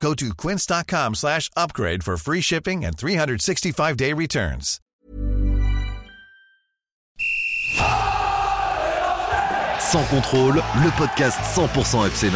Go to quince.com slash upgrade for free shipping and 365-day returns. Sans contrôle, le podcast 100% FC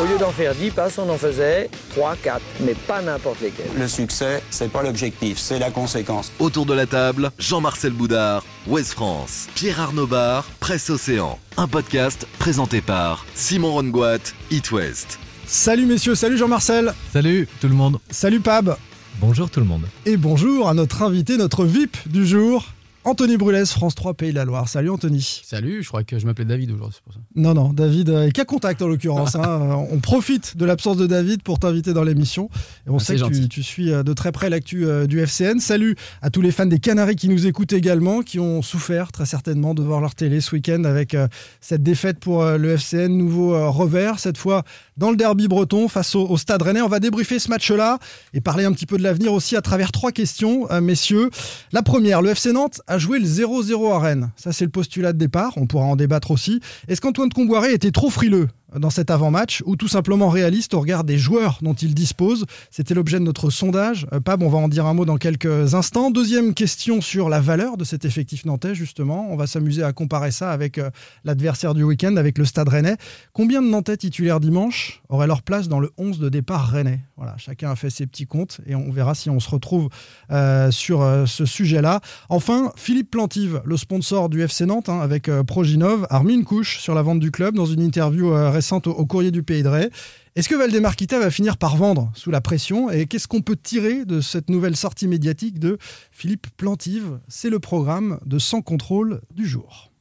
Au lieu d'en faire 10 passes, on en faisait 3, 4, mais pas n'importe lesquels. Le succès, c'est pas l'objectif, c'est la conséquence. Autour de la table, Jean-Marcel Boudard, Ouest France, Pierre Arnaud Bar, Presse Océan. Un podcast présenté par Simon Rongoat, It West. Salut messieurs, salut Jean-Marcel, Salut tout le monde. salut Pab, Bonjour tout le monde. et bonjour à notre invité, notre VIP du jour, Anthony Brulès, France 3 Pays de la Loire. Salut Anthony. Salut, je crois que je m'appelais David aujourd'hui, c'est pour ça. Non, non, David, euh, cas contact en l'occurrence. hein. Euh, On profite de l'absence de David pour t'inviter dans l'émission. Et on Ah, sait que tu, tu suis euh, de très près l'actu du FCN. Salut à tous les fans des Canaries qui nous écoutent également, qui ont souffert très certainement de voir leur télé ce week-end avec cette défaite pour le FCN. Nouveau revers, cette fois dans le derby breton face au, au Stade Rennais. On va débriefer ce match-là et parler un petit peu de l'avenir aussi à travers trois questions, messieurs. La première, le FC Nantes a joué le 0-0 à Rennes. Ça, c'est le postulat de départ. On pourra en débattre aussi. Est-ce qu'Antoine Comboiré était trop frileux? Dans cet avant-match ou tout simplement réaliste au regard des joueurs dont il dispose C'était l'objet de notre sondage. Euh, Pab, on va en dire un mot dans quelques instants. Deuxième question sur la valeur de cet effectif nantais, justement. On va s'amuser à comparer ça avec euh, l'adversaire du week-end, avec le Stade Rennais. Combien de Nantais titulaires dimanche auraient leur place dans le 11 de départ Rennais? Voilà, chacun a fait ses petits comptes et on verra si on se retrouve euh, sur ce sujet-là. Enfin, Philippe Plantive, le sponsor du FC Nantes, hein, avec Proginov, a remis une couche sur la vente du club dans une interview euh, récente au, au courrier du Pays de Ré. Est-ce que Valdemar Kita va finir par vendre sous la pression Et qu'est-ce qu'on peut tirer de cette nouvelle sortie médiatique de Philippe Plantive? C'est le programme de Sans contrôle du jour.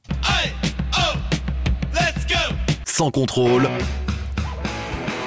Sans contrôle,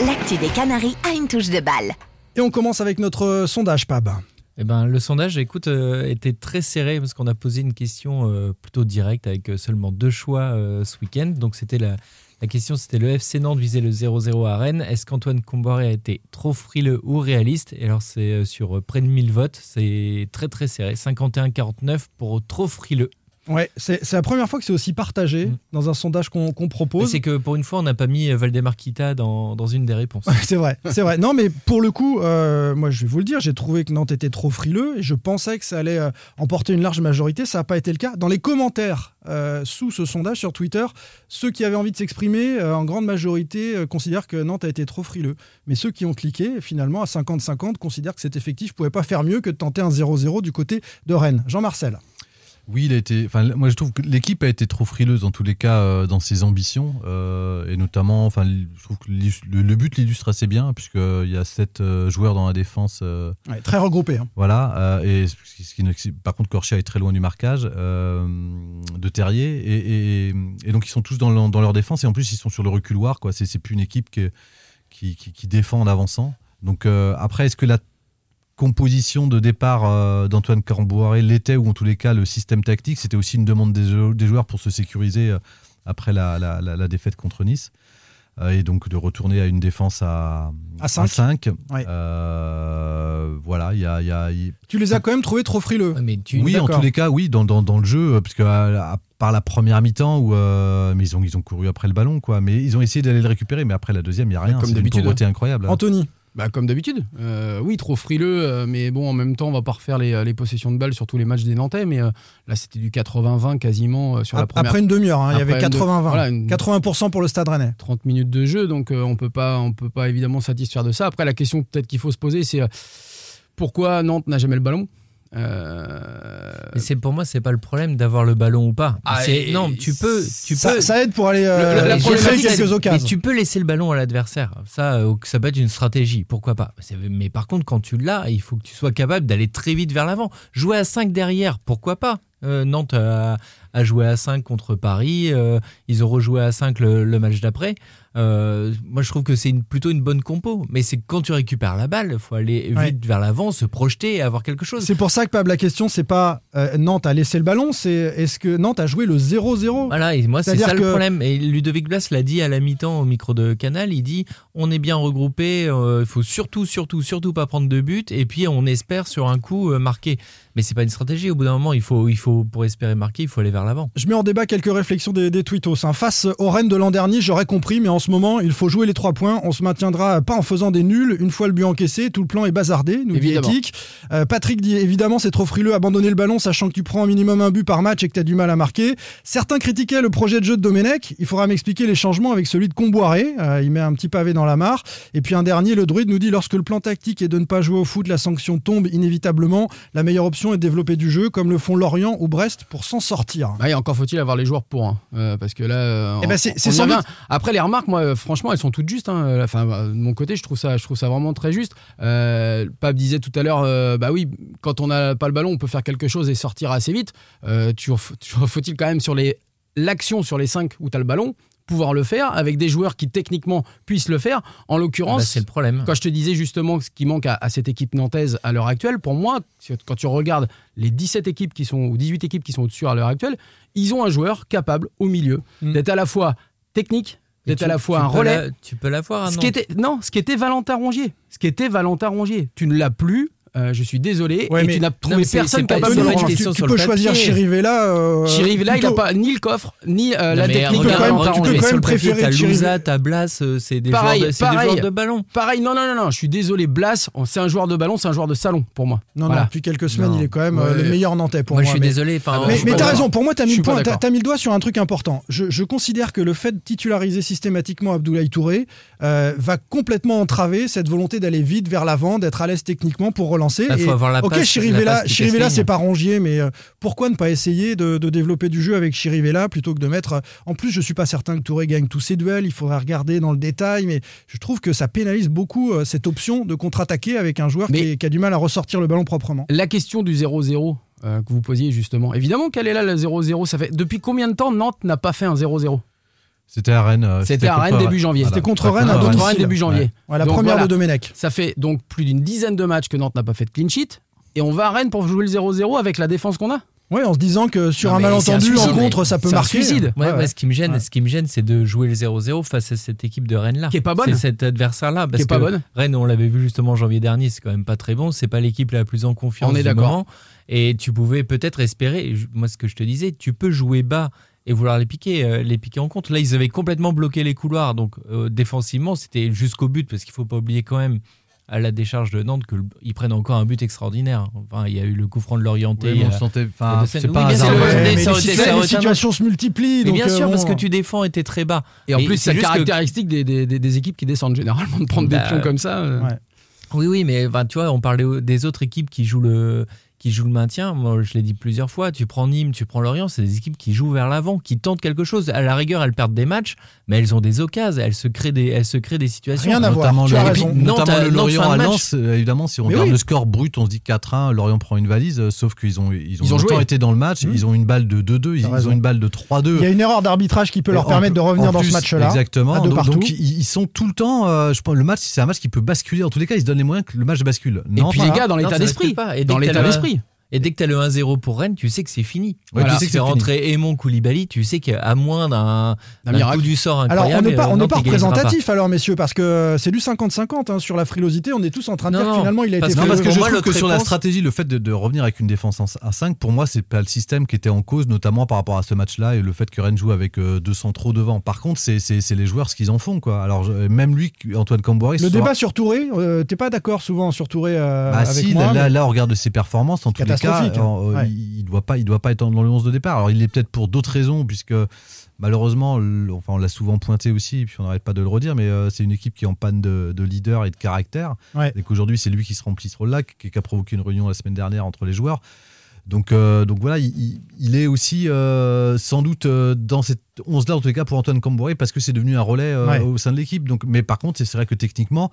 L'actu des Canaries a une touche de balle. Et on commence avec notre euh, sondage, Pab. Eh ben, le sondage, écoute, euh, était très serré parce qu'on a posé une question euh, plutôt directe avec seulement deux choix euh, ce week-end. Donc c'était la, la question, c'était le FC Nantes visait le 0-0 à Rennes. Est-ce qu'Antoine Comboiré a été trop frileux ou réaliste? Et alors c'est euh, sur euh, près de 1000 votes, c'est très très serré, 51-49 pour trop frileux. Ouais, c'est la première fois que c'est aussi partagé Mm. dans un sondage qu'on propose. C'est que pour une fois, on n'a pas mis euh, Valdemar Kita dans, dans une des réponses. C'est vrai, c'est vrai. Non, mais pour le coup, euh, moi, je vais vous le dire, j'ai trouvé que Nantes était trop frileux et je pensais que ça allait euh, emporter une large majorité. Ça n'a pas été le cas. Dans les commentaires euh, sous ce sondage sur Twitter, ceux qui avaient envie de s'exprimer, en grande majorité, considèrent que Nantes a été trop frileux. Mais ceux qui ont cliqué, finalement, à 50-50, considèrent que cet effectif pouvait pas faire mieux que de tenter un 0-0 du côté de Rennes. Jean-Marcel. Oui, il a été. Enfin, moi, je trouve que l'équipe a été trop frileuse dans tous les cas euh, dans ses ambitions euh, et notamment, enfin, je trouve que le, le but l'illustre assez bien puisqu'il y a sept euh, joueurs dans la défense. euh, Ouais, très regroupé. hein. voilà. euh, et ce qui- qui par contre, Corchia est très loin du marquage euh, de Terrier et, et- et donc ils sont tous dans, leur- dans leur défense et en plus ils sont sur le reculoir. Quoi. C'est, c'est plus une équipe que- qui, qui, qui défend en avançant. Donc euh, après, est-ce que la composition de départ euh, d'Antoine Camboiré l'était ou en tous les cas le système tactique, c'était aussi une demande des, jou- des joueurs pour se sécuriser euh, après la, la- la- la défaite contre Nice. Euh, et donc de retourner à une défense à, À cinq. cinq. Ouais. Euh, voilà, il y a, il y a- il- Tu les as quand même trouvés trop frileux. Ouais, mais tu, oui, en tous les cas, oui, dans, dans, dans le jeu, parce que à, à part la première mi-temps où euh, mais ils ont ils ont couru après le ballon, quoi. Mais ils ont essayé d'aller le récupérer, mais après la deuxième, il y a rien. Comme C'est une d'habitude, pauvreté incroyable. Anthony. Bah, comme d'habitude. Euh, oui, trop frileux, euh, mais bon, en même temps, on va pas refaire les, les possessions de balles sur tous les matchs des Nantais, mais euh, là, c'était du 80-20 quasiment euh, sur la première Après une demi-heure, hein, il y avait une de- 80-20. voilà, une- 80% pour le Stade Rennais. 30 minutes de jeu, donc euh, on peut pas, on peut pas évidemment satisfaire de ça. Après, la question peut-être qu'il faut se poser, c'est euh, pourquoi Nantes n'a jamais le ballon? Euh, Mais c'est pour moi, c'est pas le problème d'avoir le ballon ou pas. Ah, non, tu peux, tu Ça, peux. ça aide pour aller euh, Le- la- la créer problématique, quelques Mais occasions. tu peux laisser le ballon à l'adversaire. Ça, euh, ça peut être une stratégie. Pourquoi pas Mais par contre, quand tu l'as, il faut que tu sois capable d'aller très vite vers l'avant. Jouer à 5 derrière, pourquoi pas Euh, Nantes a, a joué à 5 contre Paris. euh, ils ont rejoué à 5 le, le match d'après. Euh, moi, je trouve que c'est une- plutôt une bonne compo. Mais c'est quand tu récupères la balle, il faut aller vite Ouais. vers l'avant, se projeter et avoir quelque chose. C'est pour ça que Pab, la question, c'est pas euh, Nantes a laissé le ballon, c'est est-ce que Nantes a joué le 0-0 Voilà, et moi c'est ça que- le problème. Et Ludovic Blas l'a dit à la mi-temps au micro de Canal, il dit on est bien regroupé, euh, il faut surtout, surtout, surtout pas prendre de but, et puis on espère sur un coup euh, marquer. Mais c'est pas une stratégie, au bout d'un moment, il faut, il faut, pour espérer marquer, il faut aller vers l'avant. Je mets en débat quelques réflexions des, des tweetos. hein. Face au Rennes de l'an dernier, j'aurais compris, mais en ce moment, il faut jouer les trois points. On se maintiendra pas en faisant des nuls. Une fois le but encaissé, tout le plan est bazardé, nous dit Évidemment. Éthique. Euh, Patrick dit évidemment, c'est trop frileux, abandonner le ballon, sachant que tu prends au minimum un but par match et que tu as du mal à marquer. Certains critiquaient le projet de jeu de Domenech. Il faudra m'expliquer les changements avec celui de Comboiré. Euh, il met un petit pavé dans la mare. Et puis un dernier, le druide nous dit lorsque le plan tactique est de ne pas jouer au foot, la sanction tombe inévitablement. La meilleure option de développer du jeu, comme le font Lorient ou Brest, pour s'en sortir. Bah, et encore faut-il avoir les joueurs pour, hein. Euh, parce que là, euh, Eh on- c'est- sans doute- Après les remarques, moi, euh, franchement, elles sont toutes justes. hein. Enfin, de mon côté, je trouve ça, je trouve ça vraiment très juste. Euh, Pape disait tout à l'heure, bah oui, quand on n'a pas le ballon, on peut faire quelque chose et sortir assez vite. Toujours faut-il quand même sur les l'action sur les 5 où tu as le ballon? Pouvoir le faire avec des joueurs qui techniquement puissent le faire. En Bah, l'occurrence, c'est le problème. quand je te disais justement ce qui manque à, à cette équipe nantaise à l'heure actuelle, pour moi, quand tu regardes les 17 équipes qui sont, ou 18 équipes qui sont au-dessus à l'heure actuelle, ils ont un joueur capable au milieu Mm. d'être à la fois technique, d'être à la fois un relais. la- tu peux l'avoir à Ce qui était, non, ce qui était Valentin Rongier. Ce qui était Valentin Rongier. Tu ne l'as plus. Euh, je suis désolé. Ouais, et mais- tu n'as trouvé personne capable de le une question tu, sur tu le peux choisir. Chirivella. Euh, Chirivella, il n'a pas ni le coffre, ni euh, la technique tu peux quand même sur le papier, préférer T'as. Louza, t'as Blas, euh, c'est des, Pareil, joueurs de, c'est des joueurs de ballon. Pareil, non, non, non, non, je suis désolé. Blas, c'est un joueur de ballon, c'est un joueur de salon pour moi. Non, Voilà. non, depuis quelques semaines, Non. il est quand même Ouais. le meilleur nantais pour moi, moi. je suis mais- désolé. Ah, Mais, t'as raison, pour moi, t'as mis, le doigt sur un truc important. Je, considère que le fait de titulariser systématiquement Abdoulaye Touré va complètement entraver cette volonté d'aller vite vers l'avant, d'être à l'aise techniquement pour relancer. Là, faut Et- avoir la ok, passe- Chirivella, Chirivella c'est pas Rongier, mais euh, pourquoi ne pas essayer de, de développer du jeu avec Chirivella plutôt que de mettre. euh, En plus, je suis pas certain que Touré gagne tous ses duels. Il faudra regarder dans le détail, mais je trouve que ça pénalise beaucoup euh, cette option de contre-attaquer avec un joueur qui, a du mal à ressortir le ballon proprement. La question du 0-0 euh, que vous posiez justement. Évidemment qu'elle est là, le 0-0. Ça fait depuis combien de temps Nantes n'a pas fait un 0-0 C'était à Rennes. euh, C'était à Rennes début janvier. C'était contre. Rennes à. Contre Rennes début janvier. Ouais. Ouais, la Donc première voilà. de Domenech. Ça fait donc plus d'une dizaine de matchs que Nantes n'a pas fait de clean sheet. Et on va à Rennes pour jouer le 0-0 avec la défense qu'on a. Ouais, en se disant que sur Non, un malentendu, en contre, ça peut c'est un marquer. suicide. Ouais, Ouais, ouais, ouais. ce qui me gêne, Ouais. ce qui me gêne, c'est de jouer le 0-0 face à cette équipe de Rennes là. Qui est pas bonne. C'est cet adversaire-là. Parce Qui est pas que bonne. Rennes, on l'avait vu justement en janvier dernier, c'est quand même pas très bon. C'est pas l'équipe la plus en confiance. On est d'accord. Et tu pouvais peut-être espérer. Moi, ce que je te disais, tu peux jouer bas et vouloir les piquer, euh, les piquer en contre. Là, ils avaient complètement bloqué les couloirs. Donc, euh, défensivement, c'était jusqu'au but parce qu'il faut pas oublier quand même à la décharge de Nantes qu'ils prennent encore un but extraordinaire. Enfin, il y a eu le coup franc de l'orienté. Oui, on sentait. y a Enfin, c'est pas Oui, Ouais, mais mais ça les ça les situations se multiplient. Mais donc, bien euh, sûr, bon, parce que tu défends et t'es très bas. Et en Mais plus, c'est c'est juste que- caractéristique des, des- des- des équipes qui descendent généralement de prendre des Bah, pions comme ça. euh. ouais. Oui, oui, mais enfin, tu vois, on parlait des autres équipes qui jouent le qui jouent le maintien. Moi, je l'ai dit plusieurs fois. Tu prends Nîmes, tu prends Lorient, c'est des équipes qui jouent vers l'avant, qui tentent quelque chose. À la rigueur, elles perdent des matchs, mais elles ont des occasions, elles se créent des, elles se créent des situations. Rien à voir. Notamment Tu le, as Nantes notamment a- le Lorient à. Lens, évidemment, si on Mais regarde oui. le score brut, on se dit 4-1, Lorient prend une valise, euh, sauf qu'ils ont, ils ont, Ils ont joué. été dans le match, Mmh. ils ont une balle de 2-2, ils, ont une balle de 3-2. Il y a une erreur d'arbitrage qui peut leur En permettre de revenir en dans ce match-là. Exactement. donc, partout. donc, ils, sont tout le temps. euh, je pense le match, c'est un match qui peut basculer. En tous les cas, ils se donnent les moyens que le match bascule. Et puis les gars, dans l'état d'esprit. Et Dans l'état d'esprit. Et dès que tu as le 1-0 pour Rennes, tu sais que c'est fini. Ouais, Voilà. tu sais que c'est rentrer Aimon Koulibaly, tu sais qu'à moins d'un coup du sort Alors, on incroyable. n'est pas, euh, on n'est Nantes, pas représentatif, alors, messieurs, parce que c'est du 50-50 hein, sur la frilosité. On est tous en train de Non, dire non, finalement, il a parce été Non, parce que je moi, trouve que sur la stratégie, le fait de, de revenir avec une défense en- à 5, pour moi, c'est pas le système qui était en cause, notamment par rapport à ce match-là et le fait que Rennes joue avec euh, deux centraux devant. Par contre, c'est les joueurs ce qu'ils en font. Quoi. Alors, même lui, Antoine Camboire, Le débat sur Touré, euh, t'es pas d'accord souvent sur Touré euh, Bah si, là, on regarde ses performances, en tous cas, hein. euh, Ouais. il, il doit pas, il doit pas être dans le 11 de départ. Alors il est peut-être pour d'autres raisons, puisque malheureusement, enfin on l'a souvent pointé aussi, et puis on n'arrête pas de le redire, mais euh, c'est une équipe qui est en panne de, de leader et de caractère, Ouais. et qu'aujourd'hui c'est lui qui se remplit ce rôle-là, qui, qui a provoqué une réunion la semaine dernière entre les joueurs. Donc, euh, donc voilà, il, il- il est aussi euh, sans doute euh, dans cette 11-là, en tous les cas, pour Antoine Cambouré, parce que c'est devenu un relais euh, Ouais. au sein de l'équipe. Donc, mais par contre, c'est vrai que techniquement,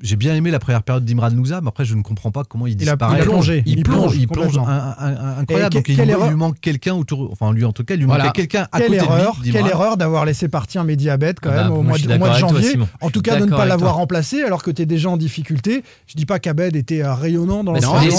j'ai bien aimé la première période d'Imran Nouza, mais après, je ne comprends pas comment il Il a- disparaît. il a plongé. Il, Il plonge, il plonge complètement. un- un- un- incroyable. Donc, il, lui- manque quelqu'un autour, enfin, lui en tout cas, il lui Voilà. manquait quelqu'un à Quelle côté erreur, de lui. quelle erreur d'avoir laissé partir Mediabet quand Ah bah, même au moi, mois de, suis au mois de d'accord avec toi, janvier. En tout cas, de ne pas l'avoir remplacé alors que tu es déjà en difficulté. Je dis pas qu'Abed était rayonnant dans le dans meilleurs,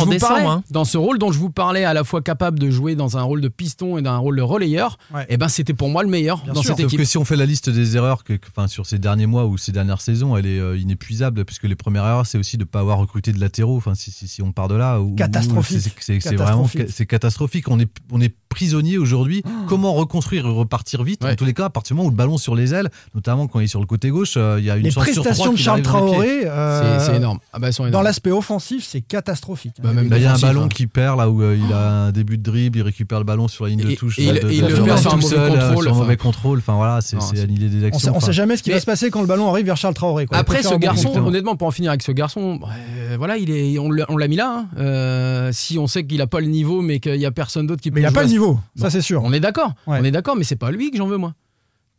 rôle, vous décembre, parlais, hein. dans ce rôle dont je vous parlais, à la fois capable de jouer dans un rôle de piston et d'un rôle de relayeur, Ouais. et ben c'était pour moi le meilleur Bien dans sûr. cette Sauf équipe. que si on fait la liste des erreurs que, que- enfin, sur ces derniers mois ou ces dernières saisons, elle est euh, inépuisable, puisque les premières erreurs, c'est aussi de ne pas avoir recruté de latéraux. Enfin, si, si, si on part de là, ou- Catastrophique. c'est- vraiment Catastrophique. c'est catastrophique. On est, on est prisonnier aujourd'hui. Comment reconstruire et repartir vite? Ouais. En tous les cas, à partir du moment où le ballon sur les ailes, notamment quand il est sur le côté gauche, euh, il y a une Les chance sur prestations trois de Charles. Traoré, euh, C'est énorme. Ah bah, dans l'aspect offensif, c'est catastrophique. Bah, même Là, il y a un ballon hein. qui perd là où euh, il a un début de dribble, il récupère le ballon sur la ligne de Et- touche, et il- de- de- et il de- le perd sur un tout mauvais seul, euh, contrôle, sur un mauvais enfin. contrôle. Enfin voilà, c'est des On actions. sait, on Enfin, sait jamais ce qui Mais- va se passer quand le ballon arrive vers Charles Traoré. quoi. Après, ce garçon, honnêtement, pour en finir avec ce garçon, euh, voilà, il est, on l'a mis là. hein. Euh, si on sait qu'il a pas le niveau, mais qu'il y a personne d'autre qui peut Mais il n'a jouer pas le niveau, ça c'est sûr. On est d'accord. On est d'accord, mais c'est pas lui que j'en veux moi.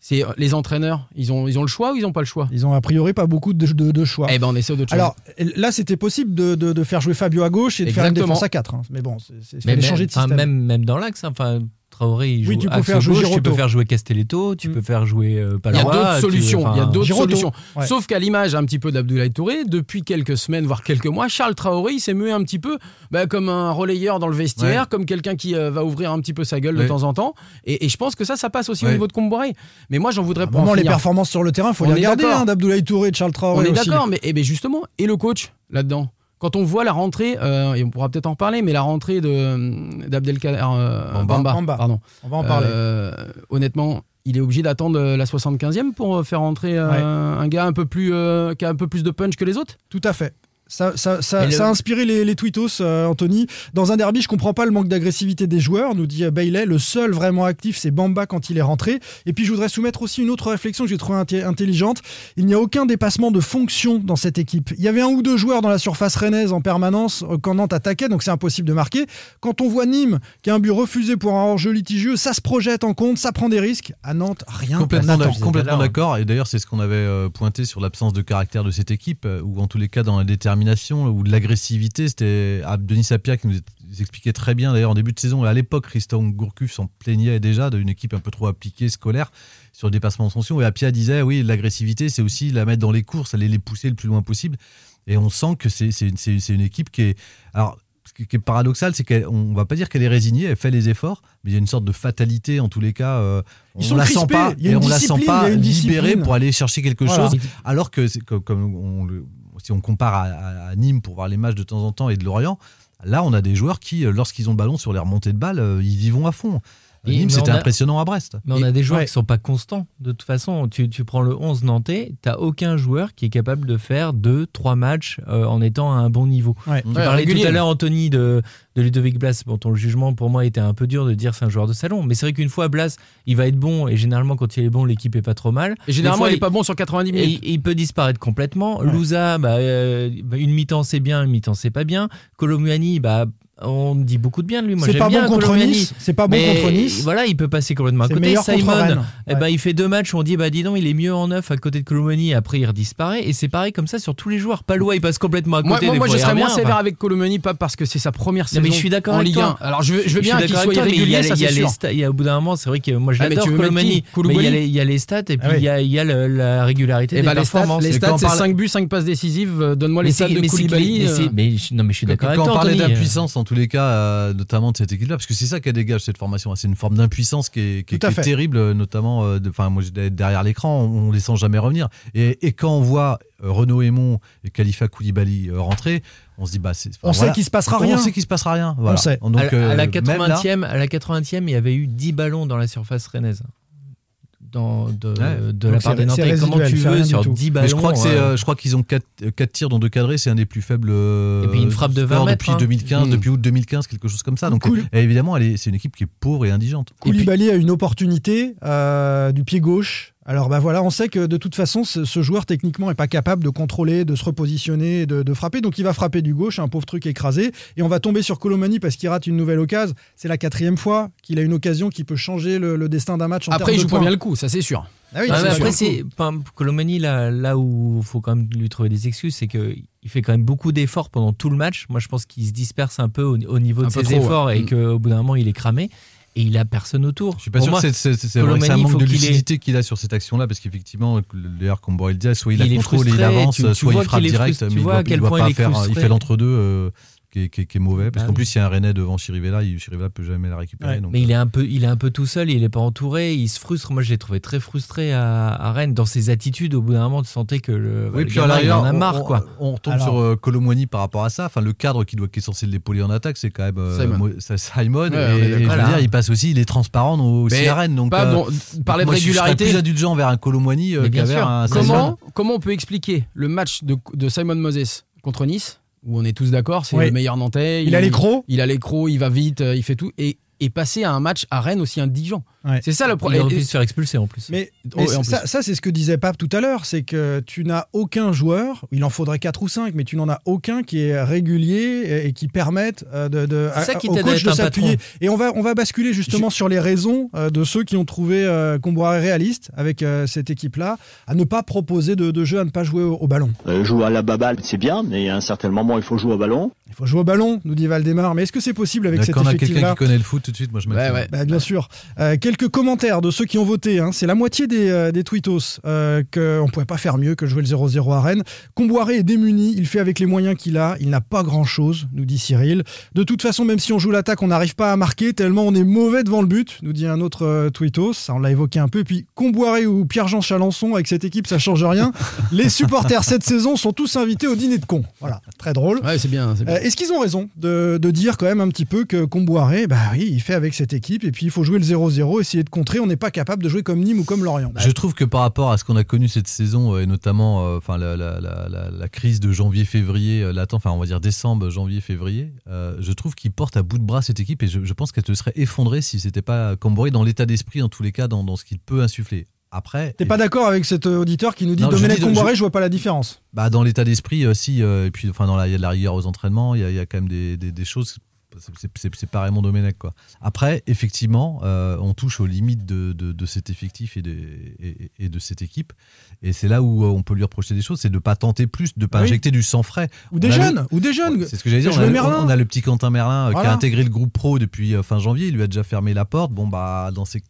C'est euh, les entraîneurs. Ils ont, ils ont le choix ou ils ont pas le choix? Ils ont a priori pas beaucoup de, de- de choix. Eh ben, on essaie chose. Alors là, c'était possible de, de- de faire jouer Fabio à gauche et de faire une défense à 4. Mais bon, c'est- changer de système. même, même dans l'axe, hein, enfin, Traoré, il Oui, joue tu peux faire jouer gauche, tu peux faire jouer Castelletto, tu Mm. peux faire jouer euh, il y a d'autres tu- solutions. Il y a d'autres solutions. Ouais. Sauf qu'à l'image un petit peu d'Abdoulaye Touré, depuis quelques semaines, voire quelques mois, Charles Traoré, il s'est mué un petit peu bah, comme un relayeur dans le vestiaire, Ouais. comme quelqu'un qui euh, va ouvrir un petit peu sa gueule de temps en temps. Et, et je pense que ça, ça passe aussi au niveau de Comboiré. Mais moi, j'en voudrais un pas. les performances sur le terrain, faut On les regarder, hein, d'Abdoulaye Touré et de Charles Traoré. On est d'accord, mais eh ben justement, et le coach là-dedans? Quand on voit la rentrée, euh, et on pourra peut-être en reparler, mais la rentrée de d'Abdelkader euh, Bamba. Pardon. On va en parler. Euh, honnêtement, il est obligé d'attendre euh, la 75e pour faire rentrer Ouais. un gars un peu plus euh, qui a un peu plus de punch que les autres? Tout à fait. Ça, ça, ça, Mais le- ça a inspiré les, les tweetos, euh, Anthony. Dans un derby, je comprends pas le manque d'agressivité des joueurs, nous dit Bailey. Le seul vraiment actif, c'est Bamba quand il est rentré. Et puis, je voudrais soumettre aussi une autre réflexion que j'ai trouvée inté- intelligente. Il n'y a aucun dépassement de fonction dans cette équipe. Il y avait un ou deux joueurs dans la surface rennaise en permanence euh, quand Nantes attaquait, donc c'est impossible de marquer. Quand on voit Nîmes, qui a un but refusé pour un hors-jeu litigieux, ça se projette en compte, ça prend des risques. À Nantes, rien. Complètement, d'accord. Et d'ailleurs, c'est ce qu'on avait euh, pointé sur l'absence de caractère de cette équipe, euh, ou en tous les cas dans la détermination ou de l'agressivité. C'était ah, Denis Sapia qui nous expliquait très bien, d'ailleurs, en début de saison. À l'époque, Christophe Gourcuff s'en plaignait déjà d'une équipe un peu trop appliquée, scolaire, sur le dépassement de fonction. Et Apia disait, oui, l'agressivité, c'est aussi la mettre dans les courses, aller les pousser le plus loin possible. Et on sent que c'est une, une équipe qui est. Alors, ce qui est paradoxal, c'est qu'on va pas dire qu'elle est résignée, elle fait les efforts, mais il y a une sorte de fatalité en tous les cas. euh, Ils on sont la sent pas, et on la sent pas libérée pour aller chercher quelque Voilà. chose. Alors que, comme on le- si on compare à, Nîmes pour voir les matchs de temps en temps et de Lorient, là on a des joueurs qui, euh, lorsqu'ils ont le ballon sur les remontées de balles, euh, ils y vont à fond. Et- Nîmes, mais c'était a- impressionnant à Brest. Mais on a des joueurs ouais. qui sont pas constants. De toute façon, tu, tu prends le 11 nantais, t'as aucun joueur qui est capable de faire deux, trois matchs euh, en étant à un bon niveau. Ouais. Tu Ouais, parlais régulier. tout à l'heure, Anthony, de, de Ludovic Blas. Bon, ton jugement pour moi était un peu dur de dire c'est un joueur de salon. Mais c'est vrai qu'une fois, Blas, il va être bon. Et généralement, quand il est bon, l'équipe est pas trop mal. Et généralement, fois, il est pas bon sur 90 Et minutes. il, il peut disparaître complètement. Ouais. Louza, bah, euh, bah, une mi-temps c'est bien, une mi-temps c'est pas bien. Colomuani, bah, on dit beaucoup de bien de lui. Moi, C'est pas bon contre. Nice. C'est pas bon contre Nice. Voilà, il peut passer complètement à C'est côté. Simon, eh Ouais. ben, il fait deux matchs où on dit bah dis donc il est mieux en neuf à côté de Colomani après il redisparaît et c'est pareil comme ça sur tous les joueurs. Palois il passe complètement à côté. Moi, moi, des moi, fois, je serais moins sévère enfin. avec Colomani, pas parce que c'est sa première Non, saison mais je suis d'accord en avec Ligue toi. 1. Alors je veux, je veux bien suis qu'il d'accord soit avec toi, mais il y a irrégulier, les- ça il y a c'est les sûr. stats- il y a au bout d'un moment c'est vrai que moi je Ah, l'adore Colomani, mais il y, a les, stats et puis Ah oui. il y a, la régularité Et des les stats, performances. les stats c'est parle- 5 buts, 5 passes décisives. Euh, Donne-moi les stats de Koulibaly. euh, non mais je suis d'accord avec Quand on parlait d'impuissance, en tous les cas, euh, notamment de cette équipe-là, parce que c'est ça qu'elle dégage cette formation. C'est une forme d'impuissance qui est, qui qui terrible, euh, notamment. euh, de- Enfin, moi, derrière l'écran, on, on les sent jamais revenir. Et, et quand on voit Renaud Aymon et Khalifa Koulibaly rentrer, on se dit bah On voilà. sait qu'il se passera On rien. sait qu'il se passera rien. Voilà. sait. Donc, à, la- à la euh, même là- 80e, à la 80e, il y avait eu 10 ballons dans la surface rennaise. Dans, de, Ouais. de la part des Nantais. Comment tu veux sur tout. 10 ballons Mais je crois que c'est, euh, je crois qu'ils ont 4, tirs dans deux cadrés, c'est un des plus faibles. euh, Et puis une frappe de 20 scores mètres, depuis hein. 2015, Mm. depuis août 2015, quelque chose comme ça. Donc Cool. euh, évidemment, c'est une équipe qui est pauvre et indigente. Koulibaly a une opportunité euh, du pied gauche Alors bah voilà, on sait que de toute façon, ce, ce joueur techniquement n'est pas capable de contrôler, de se repositionner, de, de, frapper. Donc il va frapper du gauche, un pauvre truc écrasé. Et on va tomber sur Colomani parce qu'il rate une nouvelle occasion. C'est la quatrième fois qu'il a une occasion qui peut changer le, le destin d'un match. En Après, il joue de pas points. bien le coup, ça c'est sûr. Ah oui, sûr. après, c'est Colomani, là, là où il faut quand même lui trouver des excuses, c'est qu'il fait quand même beaucoup d'efforts pendant tout le match. Moi, je pense qu'il se disperse un peu au, au niveau Un de ses trop, efforts ouais. et Mm. qu'au bout d'un moment, il est cramé. Et il a personne autour. Je suis pas Pour sûr moi, que c'est- c'est c'est vrai que manque de qu'il lucidité qu'il a sur cette action-là, parce qu'effectivement, d'ailleurs, comme Borrell dit, soit il, Il a est contrôle et il avance, tu- tu soit il frappe direct, tu mais il doit, à quel il doit point pas il faire. Il frustré. fait l'entre-deux euh, qui, est- qui est- qui est mauvais, parce Bah qu'en oui. plus, il y a un Rennais devant Chirivella, il- Chirivella peut jamais la récupérer. Ouais, donc, Mais il est un peu, il est un peu tout seul. Il est pas entouré. Il se frustre. Moi, je l'ai trouvé très frustré à, à Rennes dans ses attitudes. Au bout d'un moment, tu sentais que le, Oui, le puis gamin, il en a on- marre, on, quoi. On retombe Alors- sur euh, Colomwani par rapport à ça. Enfin, le cadre qui, doit, qui est censé l'épauler en attaque, c'est quand même euh, Simon. Ouais, et, je veux dire, il passe aussi, il est transparent au- aussi Mais à Rennes. Donc, Pas euh, bon, parler de moi, je serais régularité. plus indulgent vers un Colomwani euh, sûr. un Comment, comment on peut expliquer le match de, de Simon Moses contre Nice, où on est tous d'accord, c'est Oui. le meilleur Nantais. Il a les crocs. Il a les crocs, il va vite, euh, il fait tout. Et, et passer à un match à Rennes aussi indigent. Ouais. C'est ça le Il problème. aurait Et- pu se faire expulser en plus. Mais, Oh, mais et en ça, plus. ça, c'est ce que disait Pape tout à l'heure, c'est que tu n'as aucun joueur, il en faudrait 4 ou 5, mais tu n'en as aucun qui est régulier et, et qui permette euh, de, ça qui au coach de s'appuyer. Et on va, on va basculer justement sur les raisons euh, de ceux qui ont trouvé euh, Comboiré réaliste avec euh, cette équipe-là, à ne pas proposer de, de jeu, à ne pas jouer au, au ballon. Euh, jouer à la baballe, c'est bien, mais à un certain moment, il faut jouer au ballon. Il faut jouer au ballon, nous dit Valdemar, mais est-ce que c'est possible avec cet Quand on a quelqu'un qui connaît le foot tout de suite, moi je Ouais, m'attends. ouais. Bah, bien sûr. Euh, quelques commentaires de ceux qui ont voté. hein. C'est la moitié des, euh, des tweetos euh, qu'on ne pouvait pas faire mieux que jouer le 0-0 à Rennes. Comboiré est démuni, il fait avec les moyens qu'il a. Il n'a pas grand-chose, nous dit Cyril. De toute façon, même si on joue l'attaque, on n'arrive pas à marquer tellement on est mauvais devant le but, nous dit un autre euh, tweetos. Ça, on l'a évoqué un peu. Et puis Comboiré ou Pierre-Jean Chalençon, avec cette équipe, ça change rien. les supporters cette saison sont tous invités au dîner de cons. Voilà, très drôle. Ouais, c'est bien. Euh, Est-ce qu'ils ont raison de, de dire quand même un petit peu que Comboiré, bah oui, il fait avec cette équipe et puis il faut jouer le 0-0, essayer de contrer. On n'est pas capable de jouer comme Nîmes ou comme Lorient. Je trouve que par rapport à ce qu'on a connu cette saison, euh, et notamment euh, enfin, la, la- la- la- la crise de janvier-février, euh, latent, enfin on va dire décembre, janvier-février, euh, je trouve qu'il porte à bout de bras cette équipe et je, je pense qu'elle se serait effondrée si c'était pas Camboré dans l'état d'esprit, en tous les cas, dans, dans ce qu'il peut insuffler. Après, T'es pas d'accord avec cet auditeur qui nous dit Non, Domenech Comboiré, je- je vois pas la différence. bah, dans l'état d'esprit, euh, si, euh, et puis enfin, dans la, y a de la rigueur aux entraînements, il y a, il y a quand même des, des- des choses. C'est- pas Raymond Domenech quoi. Après, effectivement, euh, on touche aux limites de, de- de cet effectif et de, et, et de cette équipe. Et c'est là où euh, on peut lui reprocher des choses, c'est de pas tenter plus, de pas Oui. injecter du sang frais. Ou des le- jeunes, ou des jeunes. C'est ce que j'allais dire. On a, le- Merlin. on a le petit Quentin Merlin euh, qui a intégré le groupe pro depuis fin janvier. Il lui a déjà fermé la porte. Bon bah dans ces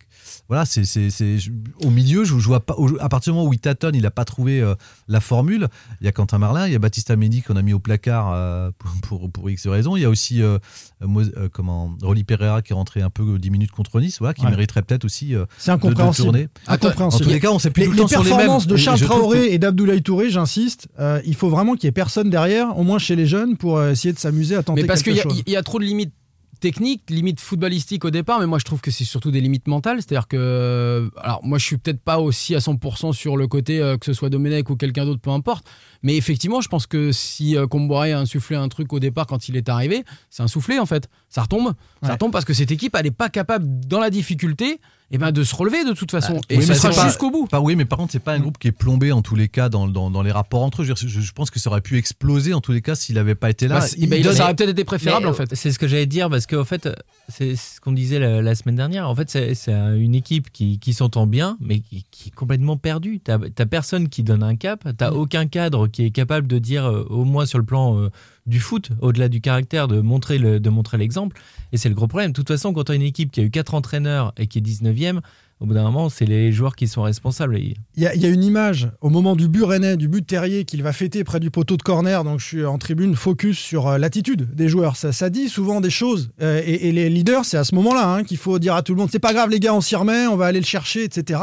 voilà, c'est c'est- c'est- je- au milieu. Je, je vois pas au- à partir du moment où il tâtonne, il a pas trouvé euh, la formule. Il y a Quentin Merlin, il y a Baptiste Amédi qu'on a mis au placard euh, pour, pour pour X raisons. Il y a aussi euh, euh, comment Rolly Pereira qui est rentré un peu euh, 10 minutes contre Nice, voilà, qui Ouais. mériterait peut-être aussi euh, C'est de, de incompréhensible. En Incompréhensible. tous les cas, on Les, tout le les temps sur les mêmes. performances de Charles que- Traoré et d'Abdoulaye Touré, j'insiste, euh, il faut vraiment qu'il y ait personne derrière, au moins chez les jeunes, pour essayer de s'amuser à tenter Mais parce qu'il quelque y, a- chose. il y a trop de limites techniques, limites footballistiques au départ, mais moi je trouve que c'est surtout des limites mentales. C'est-à-dire que. Alors, moi je suis peut-être pas aussi à 100% sur le côté euh, que ce soit Domenech ou quelqu'un d'autre, peu importe. Mais effectivement, je pense que si euh, Comboiré a insufflé un truc au départ quand il est arrivé, c'est un soufflé en fait. Ça retombe. Ça retombe parce que cette équipe, elle n'est pas capable, dans la difficulté, eh ben, de se relever de toute façon. Ah, et oui, ce mais sera jusqu'au bout. Pas, oui, mais par contre, c'est pas un groupe qui est plombé en tous les cas dans, dans, dans les rapports entre eux. Je, pense que ça aurait pu exploser en tous les cas s'il n'avait pas été là. Bah, c'est- bah, il- ça aurait peut-être été préférable Mais, en fait. C'est ce que j'allais dire parce qu'en fait, c'est ce qu'on disait la, la semaine dernière. En fait, c'est c'est une équipe qui, qui s'entend bien, mais qui, qui est complètement perdue. T'as t'as personne qui donne un cap. T'as aucun cadre qui est capable de dire, euh, au moins sur le plan euh, du foot, au-delà du caractère, de montrer le- de montrer l'exemple. Et c'est le gros problème. De toute façon, quand tu as une équipe qui a eu quatre entraîneurs et qui est 19e, au bout d'un moment, c'est les joueurs qui sont responsables. Il y, a, a une image au moment du but rennais, du but Terrier qu'il va fêter près du poteau de corner. Donc je suis en tribune, focus sur euh, l'attitude des joueurs. Ça, dit souvent des choses. Euh, et, et les leaders, c'est à ce moment-là hein, qu'il faut dire à tout le monde c'est pas grave, les gars, on s'y remet, on va aller le chercher, etc.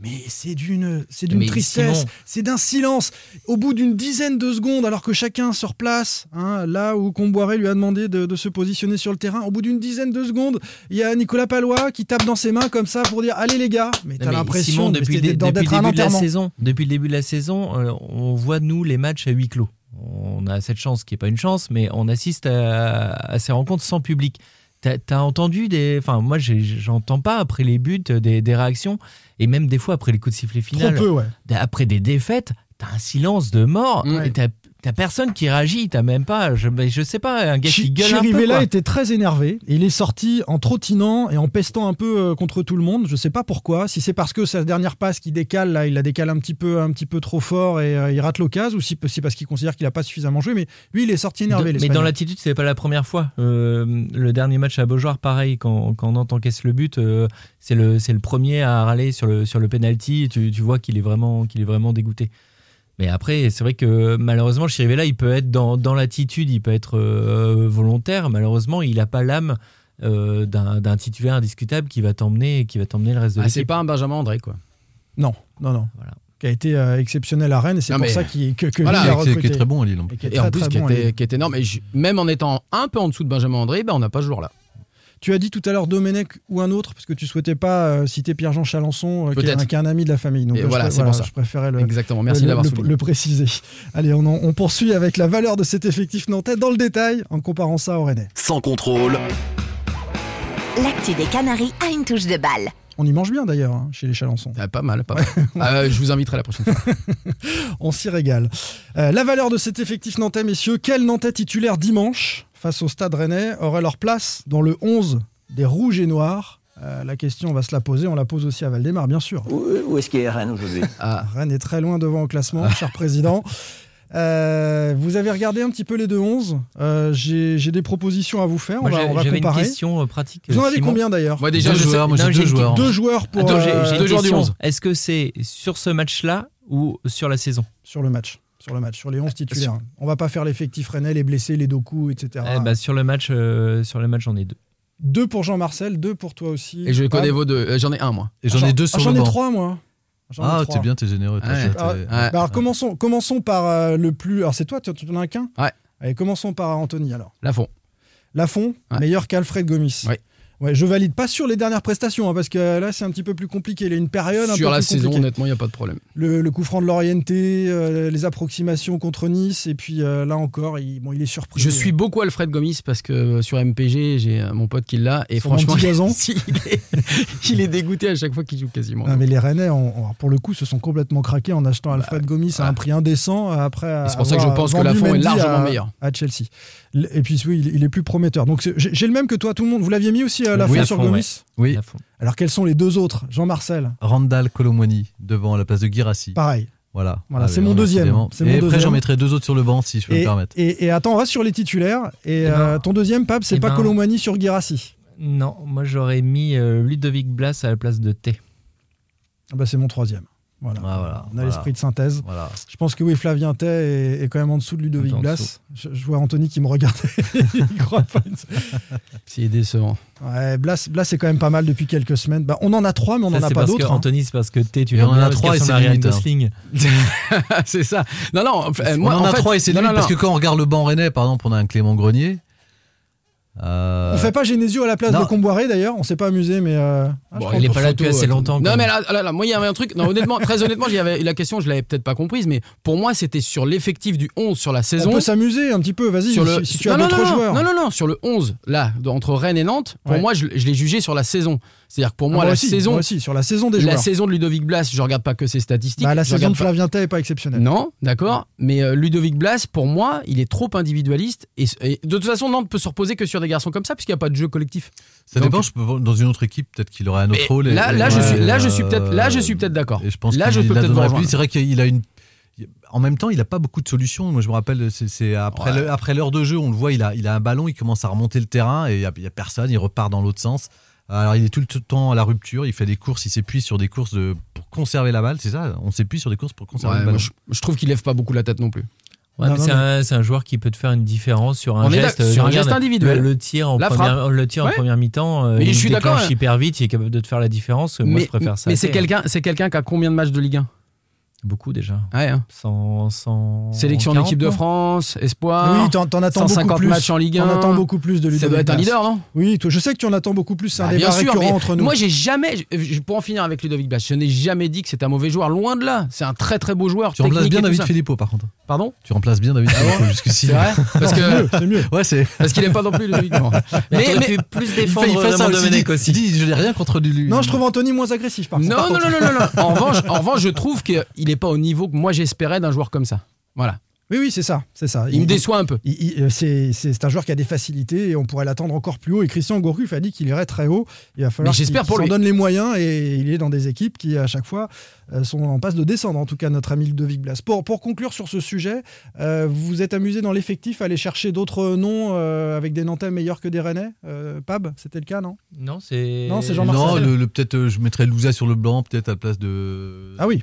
Mais c'est d'une, c'est d'une tristesse, c'est d'un silence. Au bout d'une dizaine de secondes, alors que chacun se replace, hein, là où Comboiré lui a demandé de, de se positionner sur le terrain, au bout d'une dizaine de secondes, il y a Nicolas Palois qui tape dans ses mains comme ça pour dire allez les gars. Mais t'as l'impression depuis, depuis le début de la saison, depuis le début de la saison, euh, on voit nous les matchs à huis clos. On a cette chance qui est pas une chance, mais on assiste à, à ces rencontres sans public. T'as as entendu des. Enfin, moi, j'entends pas après les buts euh, des, des réactions, et même des fois après les coups de sifflet final. Trop peu, ouais. Après des défaites, t'as un silence de mort. Et t'as personne qui réagit, t'as même pas. Je, je sais pas, un gars qui gueule un peu. Chirivella était très énervé. Et il est sorti en trottinant et en pestant un peu euh, contre tout le monde. Je sais pas pourquoi. Si c'est parce que sa dernière passe qui décale, là, il la décale un petit peu, un petit peu trop fort et euh, il rate l'occasion, ou si c'est parce qu'il considère qu'il a pas suffisamment joué. Mais lui, il est sorti énervé. Mais dans l'attitude, c'est pas la première fois. Euh, le dernier match à Beaujoire, pareil, quand, quand Nantes encaisse le but, euh, c'est le, premier à râler sur le, sur le penalty. Tu, tu vois qu'il est, vraiment, qu'il est vraiment dégoûté. Mais après, c'est vrai que malheureusement, Chirivella, il peut être dans, dans l'attitude, il peut être euh, volontaire. Malheureusement, il n'a pas l'âme euh, d'un d'un titulaire indiscutable qui va t'emmener qui va t'emmener le reste de Ah, c'est pas un Benjamin André, quoi. Non, non, non. Voilà. Qui a été euh, exceptionnel à Rennes et c'est pour mais- ça qu'il, que, que Voilà, a qui est- qui est recruté. très bon à Lille. en plus. Et qui est Et en très, plus, très qui, bon était, qui était énorme. Et je- même en étant un peu en dessous de Benjamin André, ben, on n'a pas ce joueur-là. Tu as dit tout à l'heure Domenech ou un autre, parce que tu souhaitais pas euh, citer Pierre-Jean Chalençon, euh, qui, est un, qui est un ami de la famille. Donc Et euh, voilà, je, c'est pour ça. je préférais le, Exactement. Merci le, préciser. Allez, on, en- on poursuit avec la valeur de cet effectif nantais dans le détail, en comparant ça au Rennais. Sans contrôle, L'actu des Canaries a une touche de balle. On y mange bien d'ailleurs, hein, chez les Chalençons. Ah, pas mal, pas mal. Euh, je vous inviterai la prochaine fois. On s'y régale. Euh, la valeur de cet effectif nantais, messieurs, quel nantais titulaire dimanche face au stade rennais aurait leur place dans le 11 des rouges et noirs Euh, La question, on va se la poser. On la pose aussi à Valdemar, bien sûr. Où, où est-ce qu'il est Rennes aujourd'hui? Ah, Rennes est très loin devant au classement, cher président. Euh, vous avez regardé un petit peu les deux 11 Euh, J'ai des propositions à vous faire. Moi, on va, j'ai- on va j'avais une comparer. question euh, pratique. Vous en avez Simon. combien d'ailleurs moi, déjà, Deux joueurs, moi non, deux joueurs. Deux joueurs pour, Attends, euh, deux joueurs du question. 11. Est-ce que c'est sur ce match-là ou sur la saison sur le match. Sur le match, sur les 11 titulaires. On va pas faire l'effectif rennais, les blessés, les doku, etc. Eh bah, Sur le match, euh, sur le match, j'en ai deux. Deux pour Jean-Marcel, deux pour toi aussi. Et je connais vos deux. J'en ai un, moi. Et j'en ai deux sur Ah, J'en ai trois, moi. Ah, t'es bien, t'es généreux. toi, Ouais. ça, Ah, Ouais. Bah, alors commençons, commençons par euh, le plus. Alors c'est toi, tu n'en as qu'un? Ouais. Allez, commençons par Anthony alors. Lafont. Lafont, Ouais. meilleur qu'Alfred Gomis. Ouais. Ouais, je valide pas sur les dernières prestations hein, parce que là c'est un petit peu plus compliqué. Il y a une période un Sur peu la plus saison, compliquée. honnêtement, il n'y a pas de problème. Le, le coup franc de l'orienté, euh, les approximations contre Nice et puis euh, là encore, il, bon, il est surpris. Je suis beaucoup Alfred Gomis parce que euh, sur MPG, j'ai euh, mon pote qui l'a. Et franchement, gazon. il, est, il est dégoûté à chaque fois qu'il joue quasiment. Ah, mais les Rennais, pour le coup, se sont complètement craqués en achetant Alfred Gomis à un prix indécent euh, après. C'est pour ça que je pense que vendu Lafont est largement à- meilleur. À Chelsea. Et puis oui, il, est plus prometteur. Donc j'ai le même que toi, tout le monde. Vous l'aviez mis aussi à Lafont Oui, sur Gomis Oui. Alors quels sont les deux autres? Jean-Marcel Randall Colomwani devant à la place de Girassi. Pareil. Voilà. Voilà, Ah, c'est mon deuxième. mon Et après, j'en mettrai deux autres sur le banc si je peux me Et, permettre. et- et attends, on reste sur les titulaires. Et Eh ben, euh, ton deuxième, Pape, c'est eh pas ben- Colomani sur Girassi. Non, moi j'aurais mis euh, Ludovic Blas à la place de T. Ah bah, c'est mon troisième. Voilà. Ah, voilà, on a voilà. l'esprit de synthèse. Voilà. Je pense que oui, Flavien Tay est, est quand même en dessous de Ludovic Blas. Je, je vois Anthony qui me regardait. Il croit pas. C'est décevant. Ouais, Blas, Blas est quand même pas mal depuis quelques semaines. Bah, on en a trois, mais on Ça, en a pas d'autres. hein. Anthony, c'est parce que T, tu l'aimes on en a trois et c'est Ryan limite. Gosling. c'est ça. Non, non. on en a fait- trois et c'est non, non, parce que quand on regarde le banc rennais, par exemple, on a un Clément Grenier. Euh, On fait pas Genesio à la place Non. de Comboiré d'ailleurs. On s'est pas amusé, mais. euh, ah, Bon, il est pas là depuis assez longtemps. Non, mais là, là, là, moi, il y avait un truc. Non, honnêtement, très honnêtement, avais, la question, je l'avais peut-être pas comprise, mais pour moi, c'était sur l'effectif du 11 sur la On saison. peut s'amuser un petit peu. Vas-y, sur si, le, si tu as non, non, d'autres non, joueurs. Non, non, non, sur le 11, là, entre Rennes et Nantes, pour Ouais. moi, je, je l'ai jugé sur la saison. C'est-à-dire que pour Ah, moi, la aussi, saison. moi aussi, sur la saison des La joueurs. saison de Ludovic Blas, je regarde pas que ses statistiques. Bah, la saison de pas- Flavien Tay est pas exceptionnelle. Non, d'accord. Mais euh, Ludovic Blas, pour moi, il est trop individualiste. Et, et de toute façon, Nantes peut se reposer que sur des garçons comme ça, puisqu'il n'y a pas de jeu collectif. Ça Donc- dépend, je peux, dans une autre équipe, peut-être qu'il aurait un autre rôle. là, je suis, là, je suis peut-être, là, je suis peut-être d'accord. Et je pense Là, je peux la peut-être. C'est vrai qu'il a une. En même temps, il a pas beaucoup de solutions. Moi, je me rappelle, c'est- après Ouais. l'heure de jeu, on le voit, il a, il a un ballon, il commence à remonter le terrain et il y a, personne, il repart dans l'autre sens. Alors, il est tout le temps à la rupture, il fait des courses, il s'épuise sur des courses de, pour conserver la balle, c'est ça? On s'épuise sur des courses pour conserver Ouais, le moi, ballon. je, je trouve qu'il lève pas beaucoup la tête non plus. Ouais, c'est un, c'est un joueur qui peut te faire une différence sur un On geste. d'ac- sur un geste individuel. Le, le tir en La première, le tir en première mi-temps, euh, Mais il je suis d'accord, déclenche hein. hyper vite, il est capable de te faire la différence. Moi, mais je préfère ça. mais c'est hein. quelqu'un, c'est quelqu'un qui a combien de matchs de Ligue 1 Beaucoup déjà. Ouais, hein. 100, 100 Sélection 40, d'équipe de France, espoir. Oui, t'en t'en attends beaucoup 150 plus. matchs en Ligue 1. T'en attends beaucoup plus de Ludovic Ça doit être un leader, non? Oui, toi, je sais que tu en attends beaucoup plus. C'est un Bah, débat bien sûr, récurrent mais entre nous. Moi, j'ai jamais. je- Pour en finir avec Ludovic Blas, je n'ai jamais dit que c'est un mauvais joueur. Loin de là. C'est un très très beau joueur. Tu remplaces bien David. Filippo par contre. Pardon? Tu remplaces bien David Filippo jusqu'ici. C'est vrai? Parce que. c'est mieux. Ouais, c'est. Parce qu'il aime pas non plus Ludovic. non. Mais, Mais, mais- plus Il fait, défendre il fait. Domenech Il aussi. dit, je n'ai rien contre lui. Non, je trouve Anthony moins agressif par, Non, par non, contre. non, non, non, non. En revanche, en revanche, je trouve qu'il n'est pas au niveau que moi j'espérais d'un joueur comme ça. Voilà. Oui, oui, c'est ça, c'est ça. Il me déçoit un peu. il- il- euh, c'est c'est- c'est un joueur qui a des facilités et on pourrait l'attendre encore plus haut. Et Christian Gourcuff a dit qu'il irait très haut. Il va falloir qu'il pour s'en donne les moyens et il est dans des équipes qui, à chaque fois, euh, sont en passe de descendre. En tout cas, notre ami Ludovic Blas. Pour, pour conclure sur ce sujet, euh, vous vous êtes amusé dans l'effectif à aller chercher d'autres noms euh, avec des Nantais meilleurs que des Rennais Euh, Pab, c'était le cas, non? Non, c'est. Non, c'est Jean-Marc Non, Marcel. le, le- peut-être euh, je mettrais Louza sur le blanc, peut-être à la place de. Ah oui.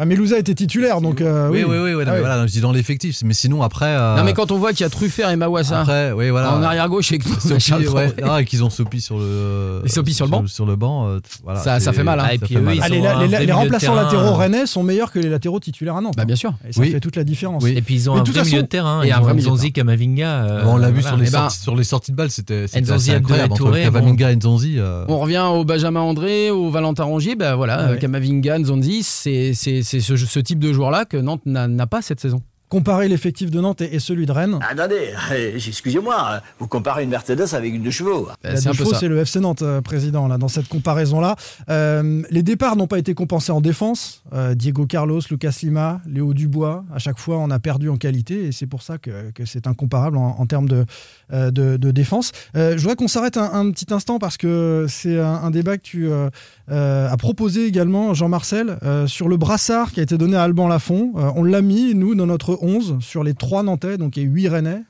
Ah, mais Louza était titulaire, donc. euh, oui, oui, oui, non, Ah mais oui. voilà, je dis dans l'effectif. Mais sinon, après. euh, Non, mais quand on voit qu'il y a Truffert et Mawassa Après, oui, voilà. en arrière-gauche et ouais, ah, qu'ils ont Sopi sur le. Et Sopi sur le banc Sur le banc, euh, voilà, Ça- ça fait mal, hein. Ah, et puis Ah, les, remplaçants terrain, latéraux euh, rennais sont meilleurs que les latéraux titulaires à Nantes. Bah, bien sûr. Et ça Oui. fait toute la différence. Oui. Et puis ils ont Mais un vrai milieu de terrain. et un vrai Nzonzi, Kamavinga. euh, on l'a vu sur, les sorties, sur les sorties de balles, c'était Nzonzi, incroyable. Et Nzonzi. euh, On revient au Benjamin André, au Valentin Rongier. Ben voilà, euh, Kamavinga, Nzonzi, c'est c'est- ce, type de joueur-là que Nantes n'a n'a pas cette saison. Comparer l'effectif de Nantes et, et celui de Rennes, Attendez, euh, excusez-moi, vous comparez une Mercedes avec une deux chevaux. Ben, la c'est un peu défaut, ça. c'est le FC Nantes, euh, président, là, dans cette comparaison-là. Euh, les départs n'ont pas été compensés en défense. Euh, Diego Carlos, Lucas Lima, Léo Dubois, à chaque fois, on a perdu en qualité et c'est pour ça que, que c'est incomparable en, en termes de, euh, de, de défense. Euh, je voudrais qu'on s'arrête un, un petit instant parce que c'est un, un débat que tu euh, euh, as proposé également, Jean-Marcel, euh, sur le brassard qui a été donné à Alban Lafont. Euh, on l'a mis, nous, dans notre 11, sur les 3 Nantais, donc et 8 Rennais,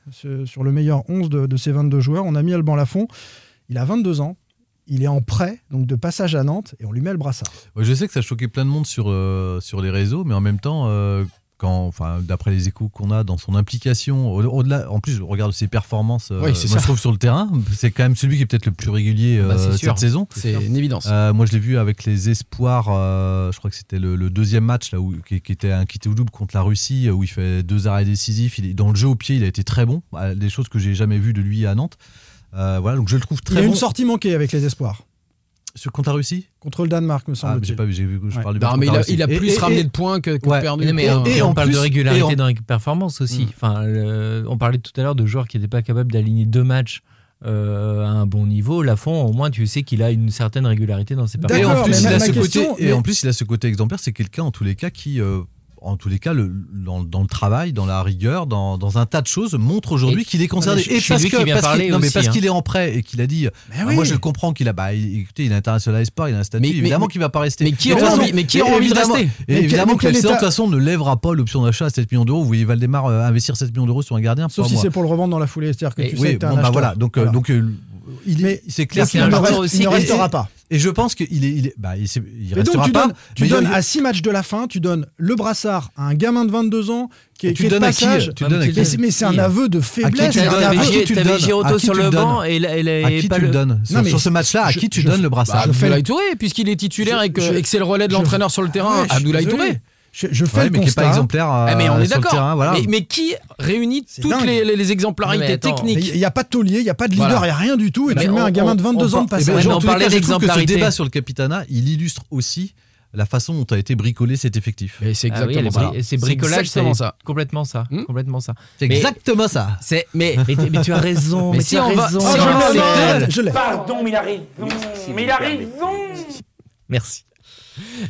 sur le meilleur 11 de, ces 22 joueurs. On a mis Alban Lafont. Il a 22 ans. Il est en prêt, donc de passage à Nantes, et on lui met le brassard. Je sais que ça choquait plein de monde sur, euh, sur les réseaux, mais en même temps, euh, quand, enfin, d'après les échos qu'on a dans son implication, au- au-delà, en plus, on regarde ses performances. euh, Oui, c'est moi, ça. je trouve sur le terrain, c'est quand même celui qui est peut-être le plus régulier Bah, euh, cette saison. C'est une évidence. Euh, moi, je l'ai vu avec les espoirs. euh, je crois que c'était le, le deuxième match là où, qui, qui était un quitté au double contre la Russie, où il fait deux arrêts décisifs. Il est dans le jeu au pied, il a été très bon. Des choses que j'ai jamais vues de lui à Nantes. Euh, voilà, donc je le trouve Il y très a bon. une sortie manquée avec les espoirs. Sur contre la Russie Contre le Danemark, me Ah, mais j'ai semble-t-il. pas vu, j'ai vu, je Ouais. parle du Non, mais il a, il plus et- ramené et- de points que, que Ouais. perdu. Non, mais Et- on, et on en parle de régularité dans les performances aussi. Mm. Enfin, le- on parlait tout à l'heure de joueurs qui n'étaient pas capables d'aligner deux matchs euh, à un bon niveau. Lafont, au moins, tu sais qu'il a une certaine régularité dans ses Et D'accord, en performances. plus, il a ce côté, et en plus, il a ce côté exemplaire. C'est quelqu'un, en tous les cas, qui, euh, en tous les cas, le, dans, dans le travail, dans la rigueur, dans, dans un tas de choses, montre aujourd'hui qu'il est concerné. Et parce qu'il- hein. est en prêt et qu'il a dit. ah, oui. Moi, je le comprends qu'il a. Bah, il- écoutez, il est international sport, il a un statut. Mais- évidemment mais- qu'il va pas rester. mais qui a envie- mais qui a envie de rester Et évidemment que FC, de toute façon, ne lèvera pas l'option d'achat à 7 millions d'euros. Vous voyez Valdemar euh, investir 7 millions d'euros sur un gardien. Sauf si c'est pour le revendre dans la foulée. C'est-à-dire que tu sais bah voilà. Donc, il Mais est, c'est clair qu'il ne reste- il restera et- pas. Et je pense qu'il est, il est, bah, il, donc restera tu pas. donnes, tu donnes à 6 matchs de la fin, tu donnes le brassard à un gamin de 22 ans qui est, tu qui est de donnes à qui passage. Tu donnes à Mais qui Mais c'est- mais c'est un Qui aveu de faiblesse. tu donnes Giroto sur le banc et À et qui pas tu le donnes sur, mais sur ce match-là, à qui tu donnes le Bah, brassard fais- Abdoulaye Touré, puisqu'il est titulaire et que, c'est le relais de l'entraîneur sur le terrain, Abdoulaye. Touré. Je, je fais Ouais, le mais qui n'est pas constat. exemplaire euh, Ah, mais on est sur le d'accord. terrain. Voilà. Mais, mais qui réunit toutes les, les- exemplarités mais attends, Mais techniques Il n'y a pas de taulier, il n'y a pas de leader, il Voilà. n'y a rien du tout. Et Mais tu mets on- un gamin de 22 ans de Eh ben, on parlait cas, je trouve que ce d'exemplarité. débat sur le capitanat, il illustre aussi la façon dont a été bricolé cet effectif. Et c'est Ah oui, exactement est ça. c'est bricolage, c'est exactement ça. complètement ça, Hmm complètement ça. C'est exactement ça. C'est mais Mais, tu as raison, Mais si tu as on va- Ah, je l'ai. Pardon, mais il a raison. Mais il a raison. Merci.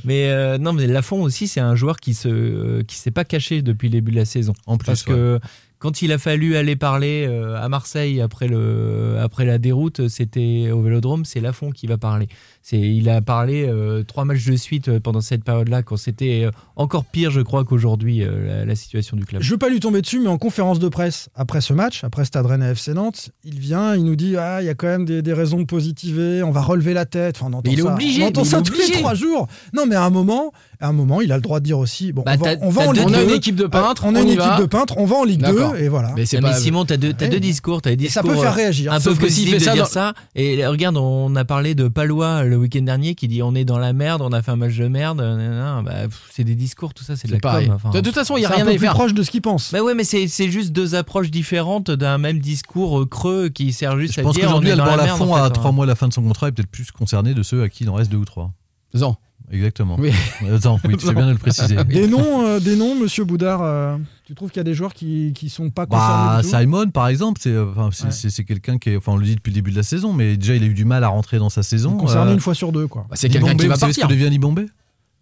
Mais euh, non, mais Lafont aussi, c'est un joueur qui se qui s'est pas caché depuis le début de la saison. En plus, Parce ouais. que quand il a fallu aller parler euh, à Marseille après le après la déroute, c'était au Vélodrome, c'est Lafont qui va parler. C'est il a parlé euh, trois matchs de suite euh, pendant cette période-là, quand c'était euh, encore pire, je crois, qu'aujourd'hui euh, la, la situation du club. Je veux pas lui tomber dessus, mais en conférence de presse après ce match, après Stade Rennais FC Nantes, il vient, il nous dit ah il y a quand même des, des raisons de positiver, on va relever la tête. Enfin, on entend Mais il est ça, obligé, on entend ça est tous les obligé. trois jours. Non, mais à un moment, à un moment, il a le droit de dire aussi bon, Bah, on va, on va en deux- Ligue on a 2. une équipe de peintres, on a on une équipe va. de peintres, on va en Ligue 2. D'accord. D'accord. et voilà. Mais c'est Ah, pas. Mais Simon, t'as deux, t'as Ouais. deux discours. T'as des Et ça discours peut faire réagir. un peu Sauf que s'il positifs fait de ça dire dans- ça. Et regarde, on a parlé de Palois le week-end dernier qui dit on est dans la merde, on a fait un match de merde. nanana. Bah, c'est des discours, tout ça, c'est de la pareil. com. enfin. De toute façon, il y a rien à faire. proche de ce qu'il pense. Bah ouais, mais c'est c'est juste deux approches différentes d'un même discours euh, creux qui sert juste Je à pense dire qu'aujourd'hui, on est dans Alban. Lafont, en fait, à hein. trois mois de la fin de son contrat, est peut-être plus concerné de ceux à qui il en reste deux ou trois. Zan. Exactement. Oui. Euh, Attends, oui, tu fais bien de le préciser. Des noms, euh, des noms, Monsieur Boudard. euh, tu trouves qu'il y a des joueurs qui qui sont pas concernés Bah, du tout Simon, par exemple, c'est enfin, c'est- Ouais. quelqu'un qui est, enfin, on le dit depuis le début de la saison, mais déjà il a eu du mal à rentrer dans sa saison. Concerné Euh, une fois sur deux, quoi. Bah, c'est quelqu'un qui va savez ce partir. que devient Libombé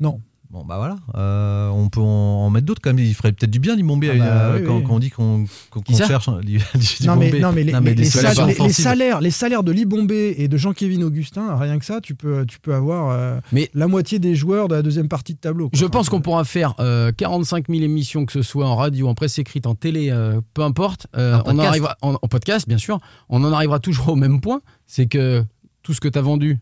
Non. Bon, bah voilà. Euh, on peut en, mettre d'autres quand même. Il ferait peut-être du bien, Libombé, Ah bah, euh, oui, quand, oui. quand on dit qu'on cherche. Li- Non mais, Libombé. non, mais les, Non, mais salaires, les- salaires, les salaires de Libombé et de Jean-Kévin Augustin, rien que ça, tu peux, tu peux avoir euh, Mais- la moitié des joueurs de la deuxième partie de tableau. quoi. Je pense qu'on pourra faire euh, 45 000 émissions, que ce soit en radio, en presse écrite, en télé, euh, peu importe. Euh, En on en arrivera en, en podcast, bien sûr. On en arrivera toujours au même point. C'est que tout ce que tu as vendu,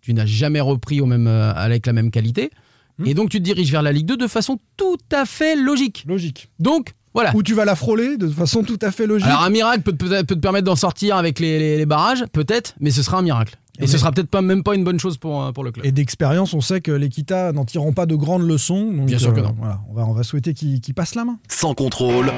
tu n'as jamais repris au même, euh, avec la même qualité. Hmm. Et donc tu te diriges vers la Ligue 2 de façon tout à fait logique. Logique. Donc voilà. Ou tu vas la frôler de façon tout à fait logique. Alors un miracle peut, te- peut te permettre d'en sortir avec les, les- les barrages, peut-être, mais ce sera un miracle. Et Mais- ce sera peut-être pas même pas une bonne chose pour, euh, pour le club. Et d'expérience, on sait que les Kita n'en tireront pas de grandes leçons. donc, Bien sûr que euh, non. Voilà, on, va, on va souhaiter qu'ils qu'ils passent la main. Sans contrôle.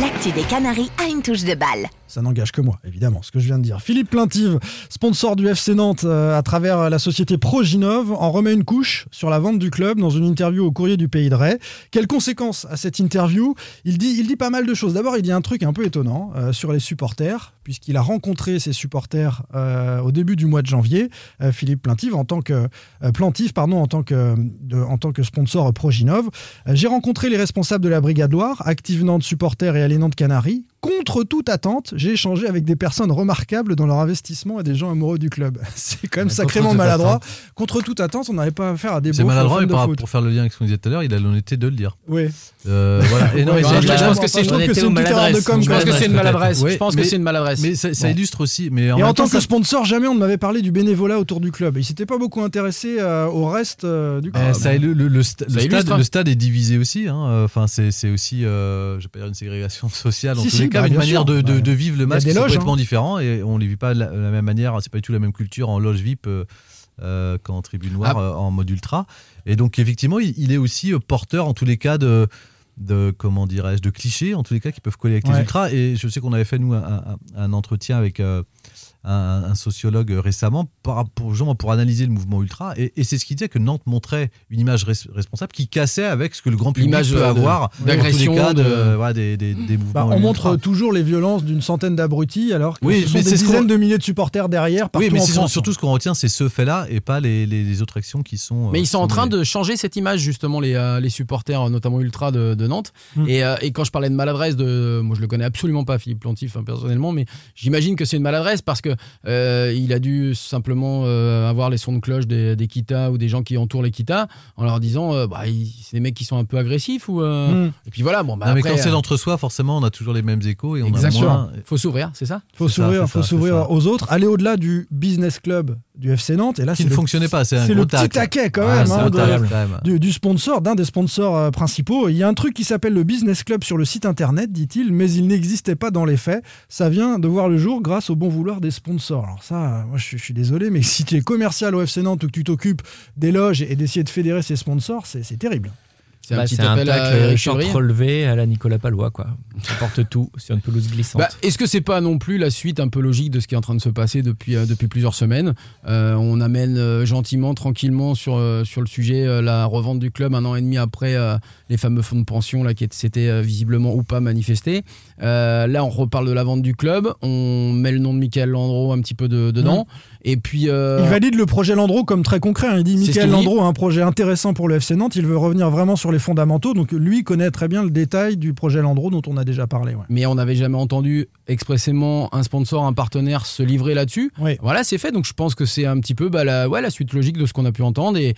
L'actu des Canaries a une touche de balle. Ça n'engage que moi, évidemment, ce que je viens de dire. Philippe Plaintive, sponsor du FC Nantes euh, à travers la société Proginov, en remet une couche sur la vente du club dans une interview au courrier du Pays de Ray. Quelles conséquences à cette interview? Il dit, il dit pas mal de choses. D'abord, il dit un truc un peu étonnant euh, sur les supporters, puisqu'il a rencontré ses supporters euh, au début du mois de janvier. Euh, Philippe Plaintive, en tant que, euh, Plantive, pardon, en tant que, de- en tant que sponsor Proginov. Euh, J'ai rencontré les responsables de la Brigade Loire, Active Nantes Supporters et Allez Nantes Canaries. Contre toute attente, j'ai échangé avec des personnes remarquables dans leur investissement et des gens amoureux du club. C'est quand même Mais sacrément maladroit. attente. Contre toute attente, on n'avait pas affaire à des C'est maladroit, par- foot. pour faire le lien avec ce qu'on disait tout à l'heure, il a l'honnêteté de le dire. Oui. Euh, voilà. Et non, Ouais, mais ouais, c'est- je je pense pense que c'est une maladresse. Je pense que Ouais, c'est une peut-être. maladresse. Ouais, je pense mais- que c'est une maladresse. Mais ça, ça Bon. illustre aussi. Mais en Et en tant que ça- sponsor, jamais on ne m'avait parlé du bénévolat autour du club. Il s'était pas beaucoup intéressé euh, au reste euh, du club. Euh, ça, le, le- le sta- Ça le illustre, stade, hein. le stade est divisé aussi. hein. Enfin, c'est aussi, euh, je vais pas dire une ségrégation sociale en Si, tous si, les cas, bah, une manière de, de- de vivre le match qui complètement hein. différent et on les vit pas de la, même manière. C'est pas du tout la même culture en loge VIP euh, euh, qu'en tribune noire Ah. euh, en mode ultra. Et donc effectivement, il, il est aussi porteur en tous les cas de de comment dirais-je de clichés en tous les cas qui peuvent coller avec les ultras. Et je sais qu'on avait fait nous un, un- un entretien avec euh, un, un sociologue récemment pour, justement pour analyser le mouvement ultra et, et c'est ce qu'il disait que Nantes montrait une image res- responsable qui cassait avec ce que le grand public L'image peut de- avoir d'agression, dans tous les cas de, de- voilà, des, des, des mouvements Bah, on ultra. montre toujours les violences d'une centaine d'abrutis, alors que Oui, ce sont mais des c'est ce dizaines de milliers de supporters derrière. Partout oui mais en France, surtout ce qu'on retient c'est ce fait là et pas les, les, les autres actions qui sont Mais euh, ils sont en train de changer cette image, justement, les, euh, les supporters, euh, notamment Ultra de, de Nantes. Mm. Et, euh, et quand je parlais de maladresse, de, moi je le connais absolument pas, Philippe Plantif, hein, personnellement, mais j'imagine que c'est une maladresse parce que euh, il a dû simplement euh, avoir les sons de cloche des, des Kita ou des gens qui entourent les Kita en leur disant euh, bah, c'est des mecs qui sont un peu agressifs. ou euh, Mm. Et puis voilà, bon, bah, Non, mais quand c'est euh, d'entre-soi forcément on a toujours les mêmes échos et on a Exactement. moins faut s'ouvrir, c'est ça faut s'ouvrir, faut s'ouvrir aux autres, aller au-delà du business club du FC Nantes. Et là, qui c'est ne le- fonctionnait pas c'est un C'est gros le petit taquet quand même c'est hein, de- quand même. du, du sponsor, d'un des sponsors euh, principaux. Il y a un truc qui s'appelle le Business Club sur le site internet, dit-il, mais il n'existait pas dans les faits. Ça vient de voir le jour grâce au bon vouloir des sponsors. Alors ça, euh, moi je, suis- je suis désolé, mais si tu es commercial au FC Nantes ou que tu t'occupes des loges et d'essayer de fédérer ses sponsors, c'est c'est terrible. C'est un Bah, petit c'est un appel à Chevrier. relevé à la Nicolas Palois, quoi. Ça porte tout sur une pelouse glissante. Bah, Est-ce que c'est pas non plus la suite un peu logique de ce qui est en train de se passer depuis, euh, depuis plusieurs semaines Euh, On amène euh, gentiment, tranquillement sur, euh, sur le sujet euh, la revente du club un an et demi après euh, les fameux fonds de pension là, qui s'étaient euh, visiblement ou pas manifestés. Euh, là, on reparle de la vente du club, on met le nom de Michael Landreau un petit peu de- dedans. Et puis. euh, Il valide le projet Landreau comme très concret. hein. Il dit Michael. Landreau a un projet intéressant pour le FC Nantes. Il veut revenir vraiment sur les fondamentaux. Donc lui connaît très bien le détail du projet Landreau dont on a déjà parlé. ouais. mais on n'avait jamais entendu expressément un sponsor, un partenaire se livrer là-dessus. Oui. Voilà, c'est fait. Donc je pense que c'est un petit peu bah, la, ouais, la suite logique de ce qu'on a pu entendre et,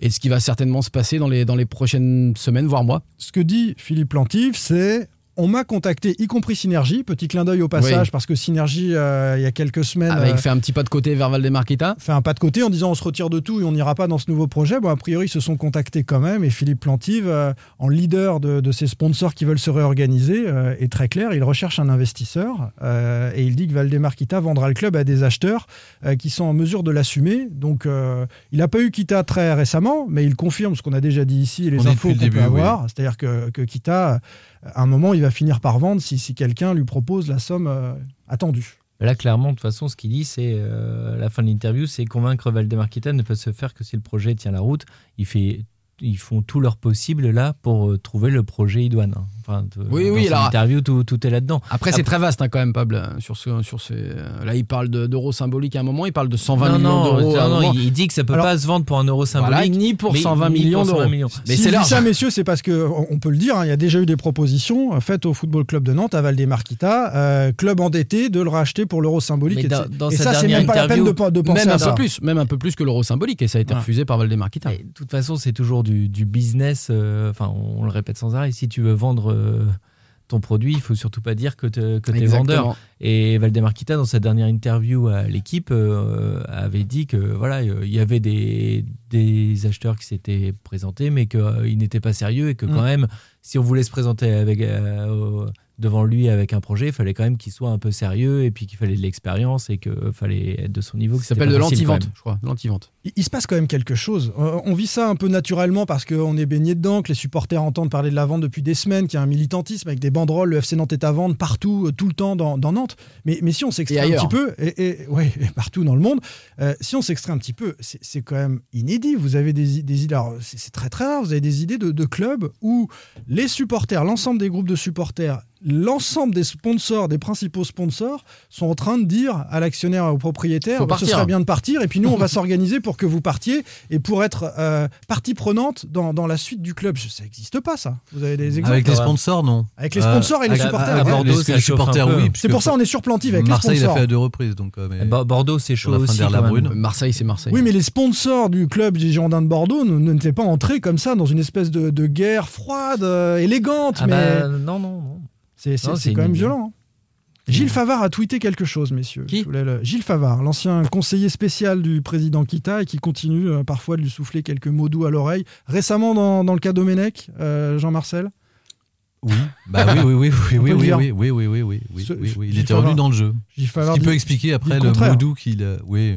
et ce qui va certainement se passer dans les, dans les prochaines semaines, voire mois. Ce que dit Philippe Plantif, c'est on m'a contacté, y compris Synergie, petit clin d'œil au passage, Oui. parce que Synergie, euh, il y a quelques semaines, Avec euh, fait un petit pas de côté vers Valdemarquita. fait un pas de côté en disant on se retire de tout et on n'ira pas dans ce nouveau projet. Bon, a priori, ils se sont contactés quand même. Et Philippe Plantive, euh, en leader de, de ces sponsors qui veulent se réorganiser, euh, est très clair. Il recherche un investisseur euh, et il dit que Valdemarquita vendra le club à des acheteurs euh, qui sont en mesure de l'assumer. Donc, euh, il n'a pas eu Kita très récemment, mais il confirme ce qu'on a déjà dit ici et les On infos qu'on peut oui. avoir. C'est-à-dire que, que Kita, à un moment, il va finir par vendre si, quelqu'un lui propose la somme euh, attendue. Là, clairement, de toute façon, ce qu'il dit, c'est euh, la fin de l'interview, c'est convaincre Valdemarquita ne peut se faire que si le projet tient la route. Ils font tout leur possible là pour euh, trouver le projet idoine. Enfin, de- Oui, dans oui, son alors- interview, tout, tout est là-dedans. Après, c'est très vaste hein, quand même, Pable. euh, Sur ce, sur ces, euh, là, il parle de- d'euros symboliques à un moment, il parle de 120 non, millions d'euros. non, non, il, dit que ça peut Alors- pas se vendre pour un euro symbolique. Voilà, ni pour mais- 120 ni millions pour 120 d'euros. Mais si c'est ça, messieurs, c'est parce que on peut le dire. hein, il y a déjà eu des propositions euh, faites au Football Club de Nantes, à Valdemarquita, euh, club endetté, de le racheter pour l'euro symbolique. Mais et dans- c'est- dans et sa ça, c'est même pas la peine de, de penser Même à un ça. peu plus, même un peu plus que l'euro symbolique, et ça a été refusé par Valdemarquita. De toute façon, c'est toujours du, du business. euh, Enfin, on, le répète sans arrêt. Si tu veux vendre euh, ton produit, il faut surtout pas dire que tu es vendeur. Et Valdemarquita, dans sa dernière interview à l'équipe, euh, avait dit que voilà, euh, il y avait des, des acheteurs qui s'étaient présentés, mais qu'ils n'étaient pas sérieux et que quand Mm. même, si on voulait se présenter avec, euh, devant lui avec un projet, il fallait quand même qu'il soit un peu sérieux et puis qu'il fallait de l'expérience et qu'il fallait être de son niveau. Ça s'appelle de l'anti-vente, je crois. L'anti-vente. Il, se passe quand même quelque chose. Euh, on vit ça un peu naturellement parce qu'on est baigné dedans, que les supporters entendent parler de la vente depuis des semaines, qu'il y a un militantisme avec des banderoles, le FC Nantes est à vendre partout, euh, tout le temps dans, dans Nantes. Mais, mais si on s'extrait un petit peu, et, et- ouais, et partout dans le monde, euh, si on s'extrait un petit peu, c'est quand même inédit. Vous avez des, des idées, alors c'est très très rare, vous avez des idées de, de clubs où les supporters, l'ensemble des groupes de supporters, l'ensemble des sponsors, des principaux sponsors, sont en train de dire à l'actionnaire, au propriétaire, bah, ce serait bien de partir, et puis nous on va s'organiser pour que vous partiez et pour être euh, partie prenante dans, dans la suite du club. Ça n'existe pas ça. Vous avez des exemples Avec les sponsors, non. Avec les sponsors et les Euh, supporters, à- à ouais. Bordeaux, Les- supporters, oui. C'est pour ça on est sur plantive avec Marseille les l'a sponsors. fait à deux reprises. Donc, euh, mais- Bordeaux, c'est chaud aussi. La. Brune. Marseille, c'est Marseille. Oui, mais les sponsors du club des Girondins de Bordeaux ne- n'étaient pas entrés comme ça dans une espèce de, de guerre froide, euh, élégante, Ah mais bah, non, non, non. c'est quand même violent. hein. Gilles Favard a tweeté quelque chose, messieurs. Qui le- Gilles Favard, l'ancien conseiller spécial du président Kita et qui continue euh, parfois de lui souffler quelques mots doux à l'oreille. Récemment, dans, dans le cas Domenech, euh, Jean-Marcel? Oui, bah oui, oui, oui, oui, oui, oui, oui, oui, oui, oui, oui, oui, Ce- oui, oui. Il Gilles était Favard. revenu dans le jeu. Gilles Ce Favard qui dit- peut expliquer après le le contraire. moudou qu'il. a- Oui.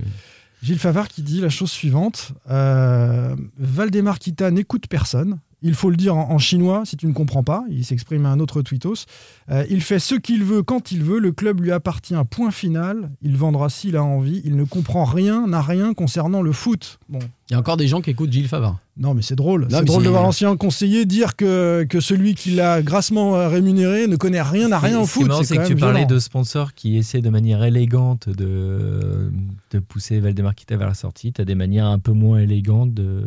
Gilles Favard qui dit la chose suivante euh, Valdemar Kita n'écoute personne. Il faut le dire en, en chinois si tu ne comprends pas. Il s'exprime à un autre tweetos. Euh, il fait ce qu'il veut quand il veut. Le club lui appartient. Point final. Il vendra s'il a envie. Il ne comprend rien, n'a rien concernant le foot. Bon. Il y a encore des gens qui écoutent Gilles Favard. Non, mais c'est drôle. C'est drôle de voir l'ancien conseiller dire que, que celui qui l'a grassement euh, rémunéré ne connaît rien, n'a rien au foot. C'est que tu parlais de sponsors qui essaient de manière élégante de, de pousser Valdemar Kita vers la sortie. Tu as des manières un peu moins élégantes de,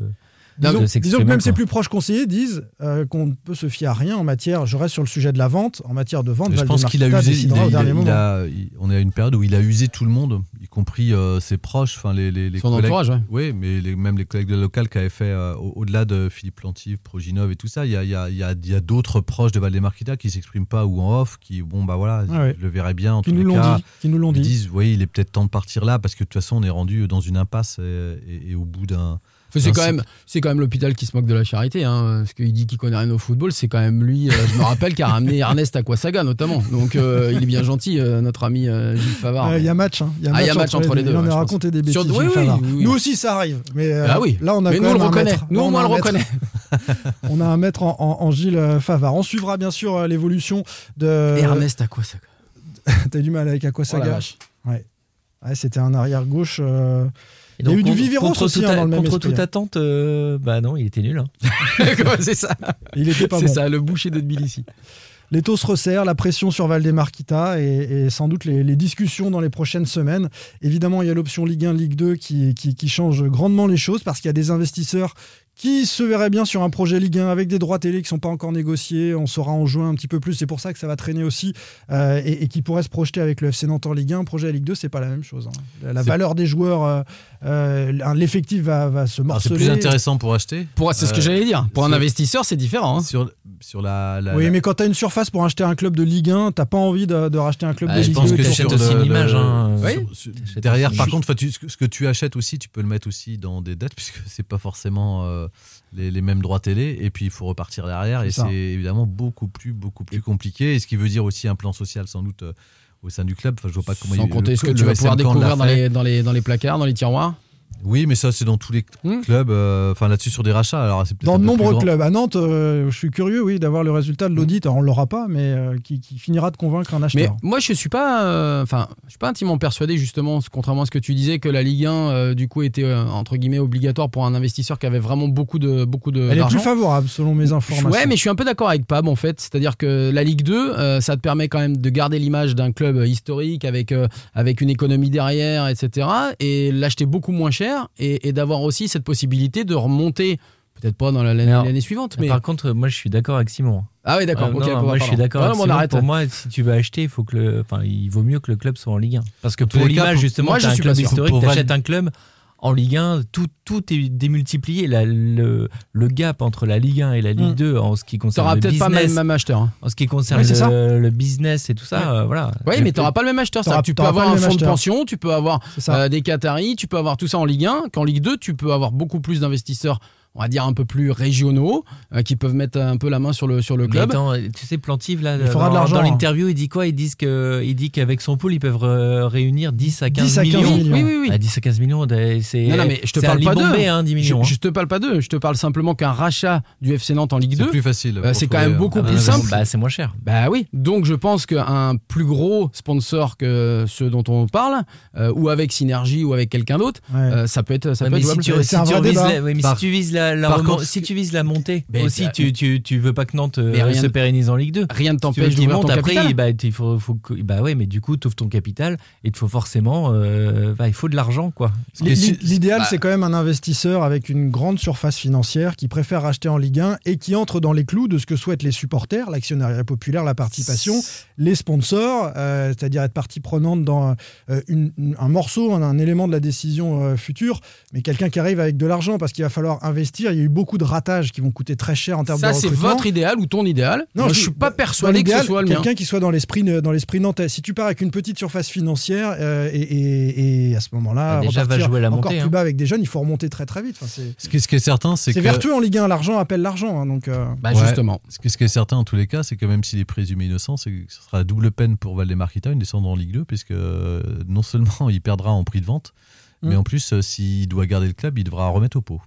Disons, de disons que même ses plus proches conseillers disent euh, qu'on ne peut se fier à rien en matière, je reste sur le sujet de la vente, en matière de vente, Je pense qu'il a usé. Il décidera a- au il a- dernier il moment. a- il- on est à une période où il a usé tout le monde, y compris euh, ses proches, enfin les, les, les Son collègues. entourage, ouais. Oui, mais les- même les collègues de local qui avaient fait, euh, au- au-delà de Philippe Plantive, Proginov et tout ça, il y a, il y a- il y a- il y a d'autres proches de Valdemar Kita qui s'expriment pas ou en off, qui, bon, bah voilà, Ah ouais. je le verrai bien en Qui tous nous les l'ont cas. dit. Qui nous l'ont Ils dit. disent, oui, il est peut-être temps de partir là, parce que de toute façon, on est rendu dans une impasse et, et- et au bout d'un. Enfin, c'est quand même, c'est quand même l'hôpital qui se moque de la charité, hein, parce qu'il dit qu'il connaît rien au football. C'est quand même lui. euh, je me rappelle qui a ramené Ernest Aquasaga notamment. Donc euh, il est bien gentil, euh, notre ami euh, Gilles Favard. Euh, Il y a match. hein. Il y a Ah, il y a match entre les deux, ouais, a raconté des bêtises. Sur- oui, oui, oui, oui. Nous aussi, ça arrive. Mais euh, Ah oui. là, on a Mais quand nous, on le un reconnaît. maître. Nous, au on moins, on le reconnaît. On a un maître en, en- en Gilles Favard. On suivra bien sûr l'évolution de. Ernest Aquasaga. T'as eu du mal avec Oh Aquasaga. vache. ouais. Ouais, C'était un arrière gauche. euh, Et Il y a eu du Viveros aussi hein, dans le même Contre esprit. toute attente, euh, bah non, il était nul. hein. c'est ça. Il était pas C'est bon. ça, le boucher de Tbilissi. Les taux se resserrent, la pression sur Valdemar Kita et, et sans doute les, les discussions dans les prochaines semaines. Évidemment, il y a l'option Ligue 1, Ligue 2 qui, qui, qui change grandement les choses parce qu'il y a des investisseurs qui se verrait bien sur un projet Ligue 1 avec des droits télé qui ne sont pas encore négociés. On saura en juin un petit peu plus. C'est pour ça que ça va traîner aussi euh, et, et, qui pourrait se projeter avec le FC Nantes en Ligue 1. Projet Ligue 2, c'est pas la même chose. Hein. La valeur des joueurs, euh, euh, l'effectif va, va, se morceler. c'est plus intéressant pour acheter. Pour, c'est ce que j'allais dire. Pour un investisseur, c'est différent. Hein. Sur, sur la, la, oui, mais quand tu as une surface pour acheter un club de Ligue 1, tu pas envie de, de, racheter un club bah, de Ligue 2. Je pense que tu achètes aussi l'image. Hein. Oui. Derrière, par contre, tu, ce que tu achètes aussi, tu peux le mettre aussi dans des dettes, puisque c'est pas forcément les, les, mêmes droits télé et puis il faut repartir derrière et c'est évidemment beaucoup plus beaucoup plus compliqué et ce qui veut dire aussi un plan social sans doute euh, au sein du club. Enfin je vois pas comment sans il, compter ce que tu vas pouvoir découvrir dans les, dans, les, dans les placards dans les tiroirs oui, mais ça, c'est dans tous les mmh. clubs. Euh, enfin, là-dessus, sur des rachats. Alors, c'est dans de nombreux clubs. À Nantes, euh, je suis curieux, oui, d'avoir le résultat de l'audit. On ne l'aura pas, mais euh, qui, qui, finira de convaincre un acheteur. Mais moi, je suis pas, enfin, je suis pas intimement persuadé, justement, contrairement à ce que tu disais, que la Ligue 1, du coup, était entre guillemets obligatoire pour un investisseur qui avait vraiment beaucoup de, beaucoup de. Elle est plus favorable, selon mes informations. Ouais, mais je suis un peu d'accord avec Pab, en fait. C'est-à-dire que la Ligue 2, ça te permet quand même de garder l'image d'un club historique avec avec une économie derrière, etc. Et l'acheter beaucoup moins cher et, et d'avoir aussi cette possibilité de remonter peut-être pas dans l'année suivante mais par contre moi je suis d'accord avec Simon. Ah oui d'accord euh, okay, moi je suis d'accord avec Simon. pour moi si tu veux acheter il faut que le enfin il vaut mieux que le club soit en Ligue 1 parce que pour l'image justement tu as un club historique tu achètes un club en Ligue 1, tout, tout est démultiplié. La, le, le, gap entre la Ligue 1 et la Ligue 2 en ce qui concerne le business. peut-être pas le même acheteur. Hein. En ce qui concerne le, le, business et tout ça, ouais. euh, voilà. Oui, mais tu n'auras pas le même acheteur. Ça. Tu peux avoir un fonds de pension, tu peux avoir euh, des Qataris, tu peux avoir tout ça en Ligue 1. Qu'en Ligue 2, tu peux avoir beaucoup plus d'investisseurs on va dire un peu plus régionaux euh, qui peuvent mettre un peu la main sur le sur le club. Attends, tu sais Plantive là il faudra dans, de l'argent, dans l'interview, il dit quoi? Il dit que il dit qu'avec son pool, ils peuvent réunir 10 à 15, 10 à 15 millions. millions. Oui oui oui. À 10 à 15 millions, c'est Non, non mais je te parle pas d'eux. Hein, 10 millions. Je, hein. je, te parle pas d'eux, je te parle simplement qu'un rachat du FC Nantes en Ligue 2 c'est plus facile. euh, c'est quand même beaucoup Ah, plus simple. Bah, c'est moins cher. Bah oui. Donc je pense qu'un plus gros sponsor que ceux dont on parle euh, ou avec Synergie ou avec quelqu'un d'autre, Ouais. euh, ça peut être ça Ouais, peut mais être si tu, vises. La, si tu vises la, la par remor- contre- si tu vises la montée Mais aussi, bah, tu, tu, tu veux pas que Nantes euh, rien se pérennise en Ligue 2. Rien ne Si t'empêche qu'il d'ouvrir ton après, capital. bah, il faut, faut que- bah ouais, mais du coup, tu ouvres ton capital et il te faut forcément, euh, bah, il faut de l'argent, quoi. L'i- si- L'idéal, bah- c'est quand même un investisseur avec une grande surface financière qui préfère acheter en Ligue 1 et qui entre dans les clous de ce que souhaitent les supporters, l'actionnariat populaire, la participation, les sponsors, euh, c'est-à-dire être partie prenante dans euh, une- un morceau, un, un élément de la décision euh, future, mais quelqu'un qui arrive avec de l'argent parce qu'il va falloir investir. Il y a eu beaucoup de ratages qui vont coûter très cher en termes Ça de c'est recrutement. votre idéal ou ton idéal. Non, Moi, je je- suis pas persuadé que ce soit le mien. Quelqu'un qui soit dans l'esprit dans l'esprit nantais. Si tu pars avec une petite surface financière euh, et, et- et à ce moment-là, Bah, déjà, va jouer la encore montée, plus hein. bas avec des jeunes, il faut remonter très très vite. Enfin, c'est Ce qui, est- ce qui est certain, c'est c'est que. vertueux en Ligue 1. L'argent appelle l'argent. hein, donc, euh, Bah Ouais. justement. Ce qui, ce qui est certain en tous les cas, c'est que même s'il est présumé innocent, c'est que ce sera la double peine pour Valdemar Kita, une descendre en Ligue 2, puisque euh, non seulement il perdra en prix de vente, mais Mm. en plus, euh, s'il doit garder le club, il devra remettre au pot.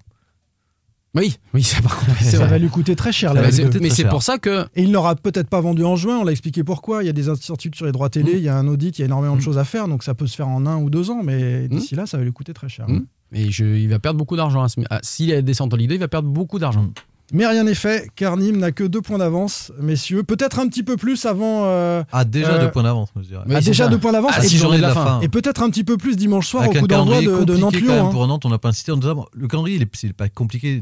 Oui, oui, ça par contre. c'est ça vrai. va lui coûter très cher. Va Mais c'est- coûter mais très c'est cher. pour ça que Et il ne l'aura peut-être pas vendu en juin. On l'a expliqué pourquoi. Il y a des incertitudes sur les droits télé. Mm. Il y a un audit. Il y a énormément de Mm. choses à faire. Donc ça peut se faire en un ou deux ans. Mais d'ici là, ça va lui coûter très cher. Et je, il va perdre beaucoup d'argent. à ce- ah, S'il est descend en Ligue 2, il va perdre beaucoup d'argent. Mais rien n'est fait, car Nîmes n'a que deux points d'avance, messieurs. Peut-être un petit peu plus avant. euh, Ah, déjà Euh, deux points d'avance, je dirais. Ah, déjà ça. deux points d'avance. Ah, et, de la fin. et peut-être un petit peu plus dimanche soir Avec au un coup d'envoi calendrier de, de compliqué Nantes-Lyon. quand même hein. pour Nantes, on n'a pas incité. Notamment, le calendrier, il est- c'est pas compliqué.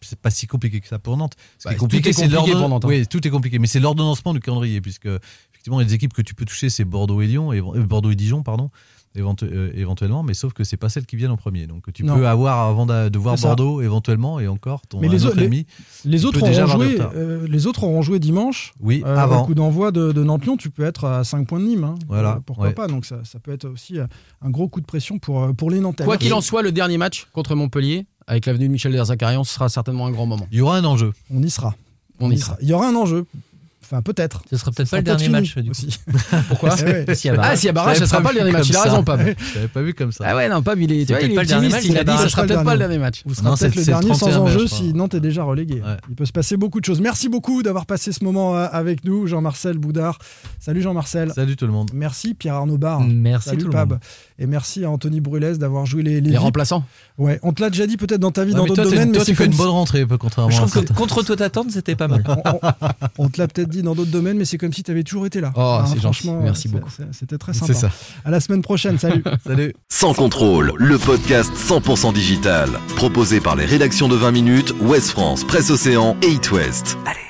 C'est pas si compliqué que ça pour Nantes. Ce Bah, qui est tout compliqué, est c'est compliqué l'ordon- pour Nantes, hein. Oui, tout est compliqué, mais c'est l'ordonnancement du calendrier, puisque effectivement, les équipes que tu peux toucher, c'est Bordeaux et Lyon, et, euh, Bordeaux et Dijon, pardon, éventu- euh, éventuellement, mais sauf que c'est pas celles qui viennent en premier. Donc tu Non. peux avoir avant de, voir. Bordeaux éventuellement, et encore ton Mais les autre les- ennemi. Les autres, auront joué, euh, les autres auront joué dimanche. Oui, Euh, avant. Coup d'envoi de, de Nantes-Lyon, tu peux être à 5 points de Nîmes. hein. Voilà, Euh, pourquoi ouais. pas Donc ça, ça peut être aussi un gros coup de pression pour, pour les Nantais. Quoi qu'il en soit, le dernier match contre Montpellier, avec l'avenue de Michel Derzakarian, ce sera certainement un grand moment. Il y aura un enjeu. On y sera. On y sera. Il y aura un enjeu. Enfin, peut-être. Ce sera peut-être pas le sera dernier match, du coup. aussi. Pourquoi Eh ouais. Y a Ah, barrage. s'il y a barrage, J'avais ça sera pas le dernier match. Il a raison, Pab. J'avais pas vu comme ça. Ah ouais, non, Pab, il est, peut-être il est pas le dernier match, Il a dit, a ça barrage. sera peut-être pas le dernier match. Vous serez Non, peut-être le dernier sans 31 mai, enjeu je si Nantes est déjà relégué. Il peut se passer beaucoup de choses. Merci beaucoup d'avoir passé ce moment euh, avec nous, Jean-Marcel Boudard. Salut Jean-Marcel. Salut tout le monde. Merci Pierre-Arnaud Barre. Merci Salut tout le Pab. monde. Et merci à Anthony Brulès d'avoir joué les, les remplaçants. Ouais, on te l'a déjà dit peut-être dans ta vie Ouais, dans d'autres toi, domaines, mais toi, c'est tu fais une si- bonne rentrée, Je contrairement à trouve que contre toute attente, c'était pas mal. on, on- on te l'a peut-être dit dans d'autres domaines, mais c'est comme si tu avais toujours été là. Oh, c'est gentil. franchement, Merci c'est- beaucoup. c'est- C'était très C'est sympa. ça. À la semaine prochaine. Salut. Salut. Sans contrôle, le podcast 100% digital. Proposé par les rédactions de 20 minutes, Ouest France, Presse Océan et It West. Allez.